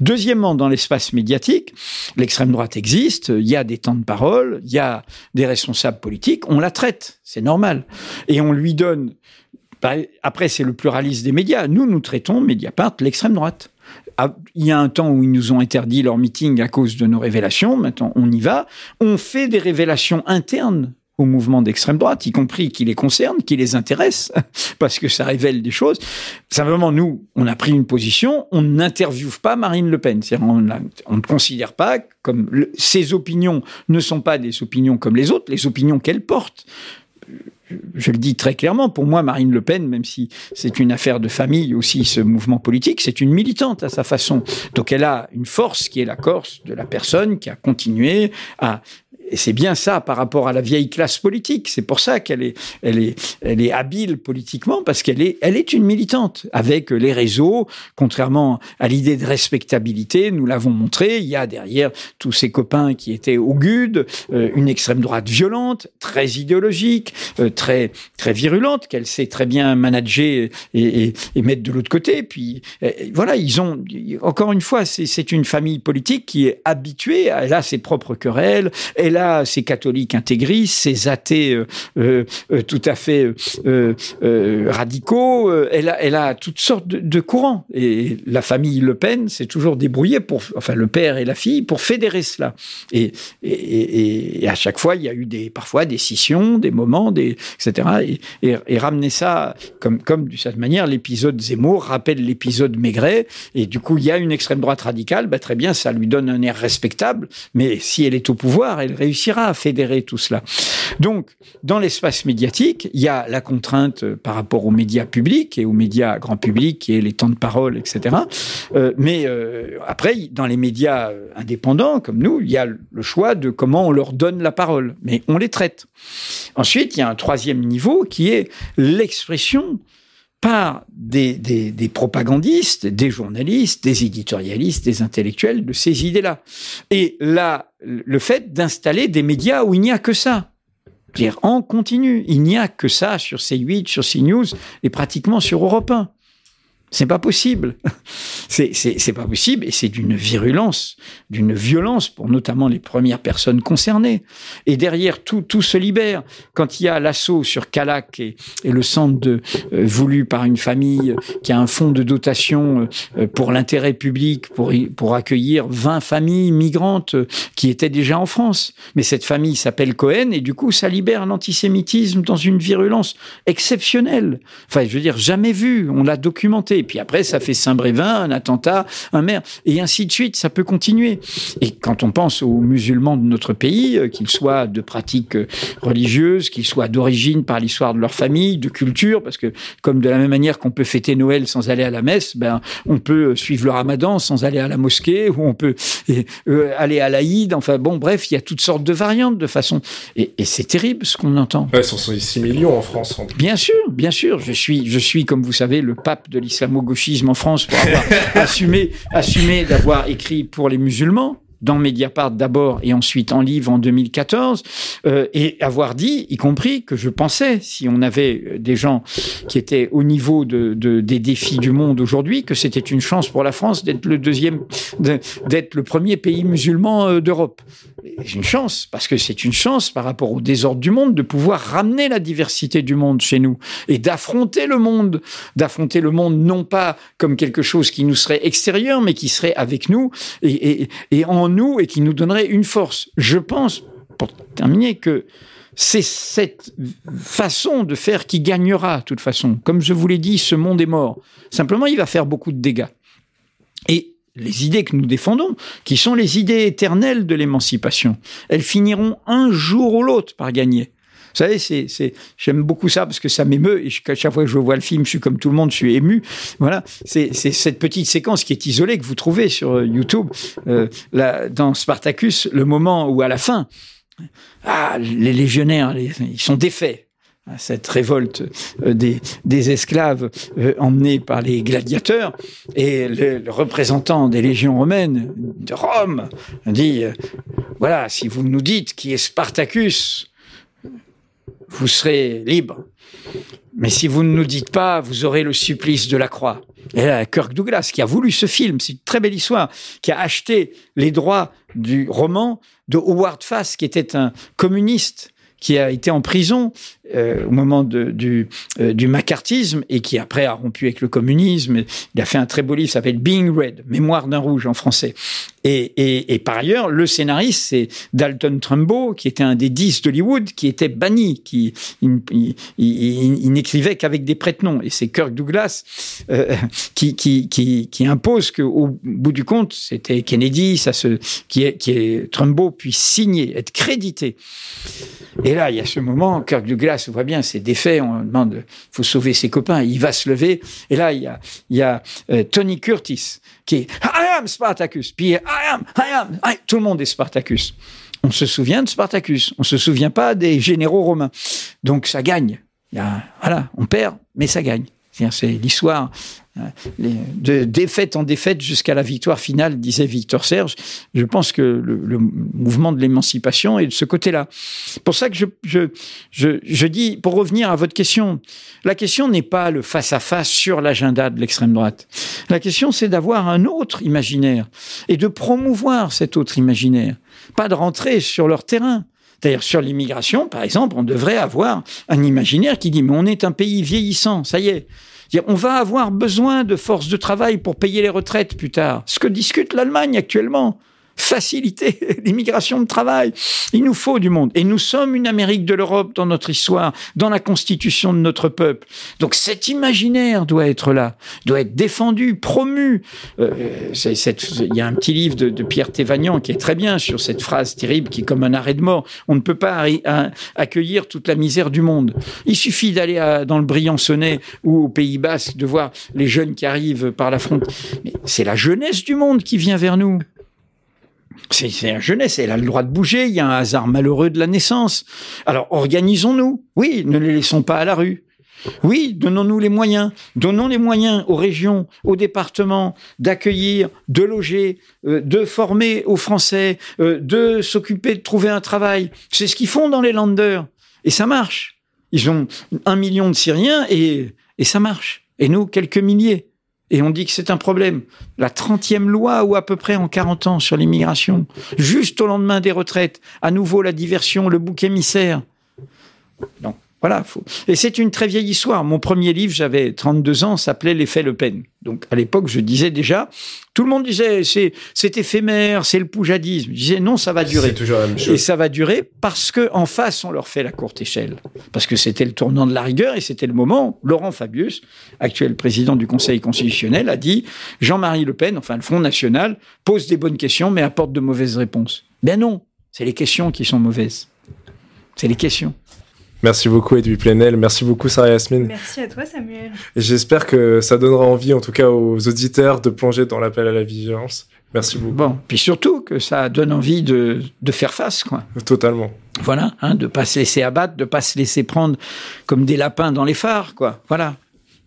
Deuxièmement, dans l'espace médiatique, l'extrême droite existe, il y a des temps de parole, il y a des responsables politiques, on la traite, c'est normal. Et on lui donne bah, après, c'est le pluralisme des médias. Nous, nous traitons Mediapart l'extrême droite. Ah, il y a un temps où ils nous ont interdit leur meeting à cause de nos révélations. Maintenant, on y va. On fait des révélations internes au mouvement d'extrême droite, y compris qui les concerne, qui les intéresse, (laughs) parce que ça révèle des choses. Simplement, nous, on a pris une position, on n'interviewe pas Marine Le Pen. On, on, ne considère pas comme ses opinions ne sont pas des opinions comme les autres, les opinions qu'elle porte je le dis très clairement, pour moi, Marine Le Pen, même si c'est une affaire de famille aussi, ce mouvement politique, c'est une militante à sa façon. Donc elle a une force qui est la Corse de la personne qui a continué à et c'est bien ça par rapport à la vieille classe politique. C'est pour ça qu'elle est, elle est, elle est habile politiquement parce qu'elle est, elle est une militante avec les réseaux. Contrairement à l'idée de respectabilité, nous l'avons montré. Il y a derrière tous ces copains qui étaient au GUD, euh, une extrême droite violente, très idéologique, euh, très, très virulente, qu'elle sait très bien manager et, et, mettre de l'autre côté. Puis euh, voilà, ils ont, encore une fois, c'est une famille politique qui est habituée, elle a ses propres querelles, elle a ses catholiques intégristes, ses athées tout à fait radicaux, elle a, a toutes sortes de, courants. Et la famille Le Pen s'est toujours débrouillée pour, enfin le père et la fille, pour fédérer cela. Et, à chaque fois, il y a eu des, parfois des scissions, des moments, des, etc. Et, et, ramener ça, comme, comme de cette manière, l'épisode Zemmour rappelle l'épisode Maigret. Et du coup, il y a une extrême droite radicale, bah, très bien, ça lui donne un air respectable. Mais si elle est au pouvoir, elle réussira à fédérer tout cela. Donc, dans l'espace médiatique, il y a la contrainte par rapport aux médias publics et aux médias grand public, est les temps de parole, etc. Euh, mais euh, après, dans les médias indépendants comme nous, il y a le choix de comment on leur donne la parole, mais on les traite. Ensuite, il y a un troisième niveau qui est l'expression par des, des, des, propagandistes, des journalistes, des éditorialistes, des intellectuels de ces idées-là. Et là, le fait d'installer des médias où il n'y a que ça. Dire en continu, il n'y a que ça sur C8, sur CNews et pratiquement sur Europe 1. C'est pas possible. C'est pas possible et c'est d'une virulence, d'une violence pour notamment les premières personnes concernées. Et derrière, tout, tout se libère. Quand il y a l'assaut sur Calac et, et, le centre euh, voulu par une famille qui a un fonds de dotation euh, pour l'intérêt public pour, pour accueillir 20 familles migrantes euh, qui étaient déjà en France. Mais cette famille s'appelle Cohen et du coup, ça libère l'antisémitisme dans une virulence exceptionnelle. Enfin, je veux dire, jamais vu. On l'a documenté. Et puis après, ça fait Saint-Brévin, un attentat, un maire, et ainsi de suite. Ça peut continuer. Et quand on pense aux musulmans de notre pays, euh, qu'ils soient de pratiques euh, religieuses, qu'ils soient d'origine par l'histoire de leur famille, de culture, parce que comme de la même manière qu'on peut fêter Noël sans aller à la messe, ben on peut euh, suivre le Ramadan sans aller à la mosquée, ou on peut aller à l'Aïd. Enfin bon, bref, il y a toutes sortes de variantes de façon. Et, et c'est terrible ce qu'on entend. Ouais, ce sont 6 millions en France. Bien sûr, bien sûr. Je suis, je suis, comme vous savez, le pape de l'islam gauchisme en France pour avoir (laughs) assumé, assumé d'avoir écrit pour les musulmans dans Mediapart d'abord et ensuite en livre en 2014, euh, et avoir dit, y compris, que je pensais, si on avait des gens qui étaient au niveau de, de des défis du monde aujourd'hui, que c'était une chance pour la France d'être le deuxième, d'être le premier pays musulman euh, d'Europe. C'est une chance, parce que c'est une chance par rapport au désordre du monde de pouvoir ramener la diversité du monde chez nous et d'affronter le monde, d'affronter le monde non pas comme quelque chose qui nous serait extérieur, mais qui serait avec nous et, nous et qui nous donnerait une force. Je pense, pour terminer, que c'est cette façon de faire qui gagnera, de toute façon. Comme je vous l'ai dit, ce monde est mort. Simplement, il va faire beaucoup de dégâts. Et les idées que nous défendons, qui sont les idées éternelles de l'émancipation, elles finiront un jour ou l'autre par gagner. Vous savez, c'est, c'est, j'aime beaucoup ça parce que ça m'émeut et à chaque fois que je vois le film, je suis comme tout le monde, je suis ému. Voilà, c'est, c'est cette petite séquence qui est isolée que vous trouvez sur euh, YouTube euh, là, dans Spartacus, le moment où à la fin, ah, les légionnaires, ils sont défaits cette révolte euh, des, des esclaves euh, emmenés par les gladiateurs, et le, le, représentant des légions romaines de Rome dit, euh, voilà, si vous nous dites qui est Spartacus, vous serez libre. Mais si vous ne nous dites pas, vous aurez le supplice de la croix. Et là, Kirk Douglas, qui a voulu ce film, c'est une très belle histoire, qui a acheté les droits du roman de Howard Fass, qui était un communiste qui a été en prison euh, au moment du, euh, macartisme et qui après a rompu avec le communisme. Il a fait un très beau livre, s'appelle Being Red, Mémoire d'un rouge en français. Et, par ailleurs, le scénariste, c'est Dalton Trumbo, qui était un des dix d'Hollywood, qui était banni, qui il, n'écrivait qu'avec des prête-noms. Et c'est Kirk Douglas euh, qui, qui, qui, qui impose qu'au bout du compte, c'était Kennedy, ça qui est, qui est Trumbo puisse signer, être crédité. Et là, il y a ce moment, Kirk Douglas, on voit bien, c'est défait, on demande, faut sauver ses copains, il va se lever. Et là, il y a, euh, Tony Curtis qui est I am Spartacus, puis I am, I am, tout le monde est Spartacus. On se souvient de Spartacus. On se souvient pas des généraux romains. Donc ça gagne. voilà, on perd, mais ça gagne. C'est l'histoire de défaite en défaite jusqu'à la victoire finale, disait Victor Serge. Je pense que le, mouvement de l'émancipation est de ce côté-là. Pour ça que je, je, je, je, dis, pour revenir à votre question, la question n'est pas le face-à-face sur l'agenda de l'extrême droite. La question, c'est d'avoir un autre imaginaire et de promouvoir cet autre imaginaire, pas de rentrer sur leur terrain. D'ailleurs, sur l'immigration, par exemple, on devrait avoir un imaginaire qui dit, mais on est un pays vieillissant, ça y est. On va avoir besoin de forces de travail pour payer les retraites plus tard. Ce que discute l'Allemagne actuellement faciliter (laughs) l'immigration de travail. Il nous faut du monde. Et nous sommes une Amérique de l'Europe dans notre histoire, dans la constitution de notre peuple. Donc cet imaginaire doit être là, doit être défendu, promu. Euh, il y a un petit livre de, Pierre Thévagnan qui est très bien sur cette phrase terrible qui est comme un arrêt de mort. On ne peut pas accueillir toute la misère du monde. Il suffit d'aller dans le Briançonnais ou au Pays Basque de voir les jeunes qui arrivent par la frontière. C'est la jeunesse du monde qui vient vers nous. C'est la jeunesse, elle a le droit de bouger, il y a un hasard malheureux de la naissance. Alors organisons-nous. Oui, ne les laissons pas à la rue. Oui, donnons-nous les moyens. Donnons les moyens aux régions, aux départements d'accueillir, de loger, euh, de former aux Français, euh, de s'occuper de trouver un travail. C'est ce qu'ils font dans les landers. Et ça marche. Ils ont un million de Syriens et, et ça marche. Et nous, quelques milliers. Et on dit que c'est un problème. La 30e loi, ou à peu près en 40 ans, sur l'immigration, juste au lendemain des retraites, à nouveau la diversion, le bouc émissaire. Voilà. Faut... Et c'est une très vieille histoire. Mon premier livre, j'avais 32 ans, s'appelait L'effet Le Pen. Donc, à l'époque, je disais déjà, tout le monde disait, c'est, c'est éphémère, c'est le poujadisme. Je disais, non, ça va durer. C'est toujours la même chose. Et ça va durer parce que en face, on leur fait la courte échelle. Parce que c'était le tournant de la rigueur et c'était le moment Laurent Fabius, actuel président du Conseil constitutionnel, a dit, Jean-Marie Le Pen, enfin, le Front National, pose des bonnes questions, mais apporte de mauvaises réponses. Ben non. C'est les questions qui sont mauvaises. C'est les questions. Merci beaucoup Edwy Plenel, merci beaucoup Sarah Yasmine. Merci à toi Samuel. Et j'espère que ça donnera envie en tout cas aux auditeurs de plonger dans l'appel à la vigilance. Merci beaucoup. Bon, puis surtout que ça donne envie de, de faire face, quoi. Totalement. Voilà, hein, de pas se laisser abattre, de pas se laisser prendre comme des lapins dans les phares, quoi. Voilà.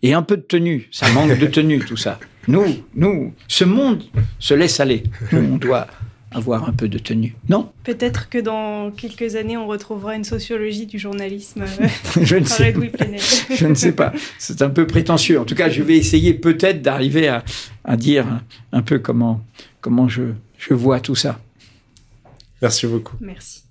Et un peu de tenue, ça manque de tenue tout ça. Nous, nous, ce monde se laisse aller. Nous, on doit avoir un peu de tenue. Non Peut-être que dans quelques années, on retrouvera une sociologie du journalisme (laughs) je, ne sais, (laughs) je ne sais pas. C'est un peu prétentieux. En tout cas, je vais essayer peut-être d'arriver à, à, dire un peu comment, comment je, je vois tout ça. Merci beaucoup. Merci.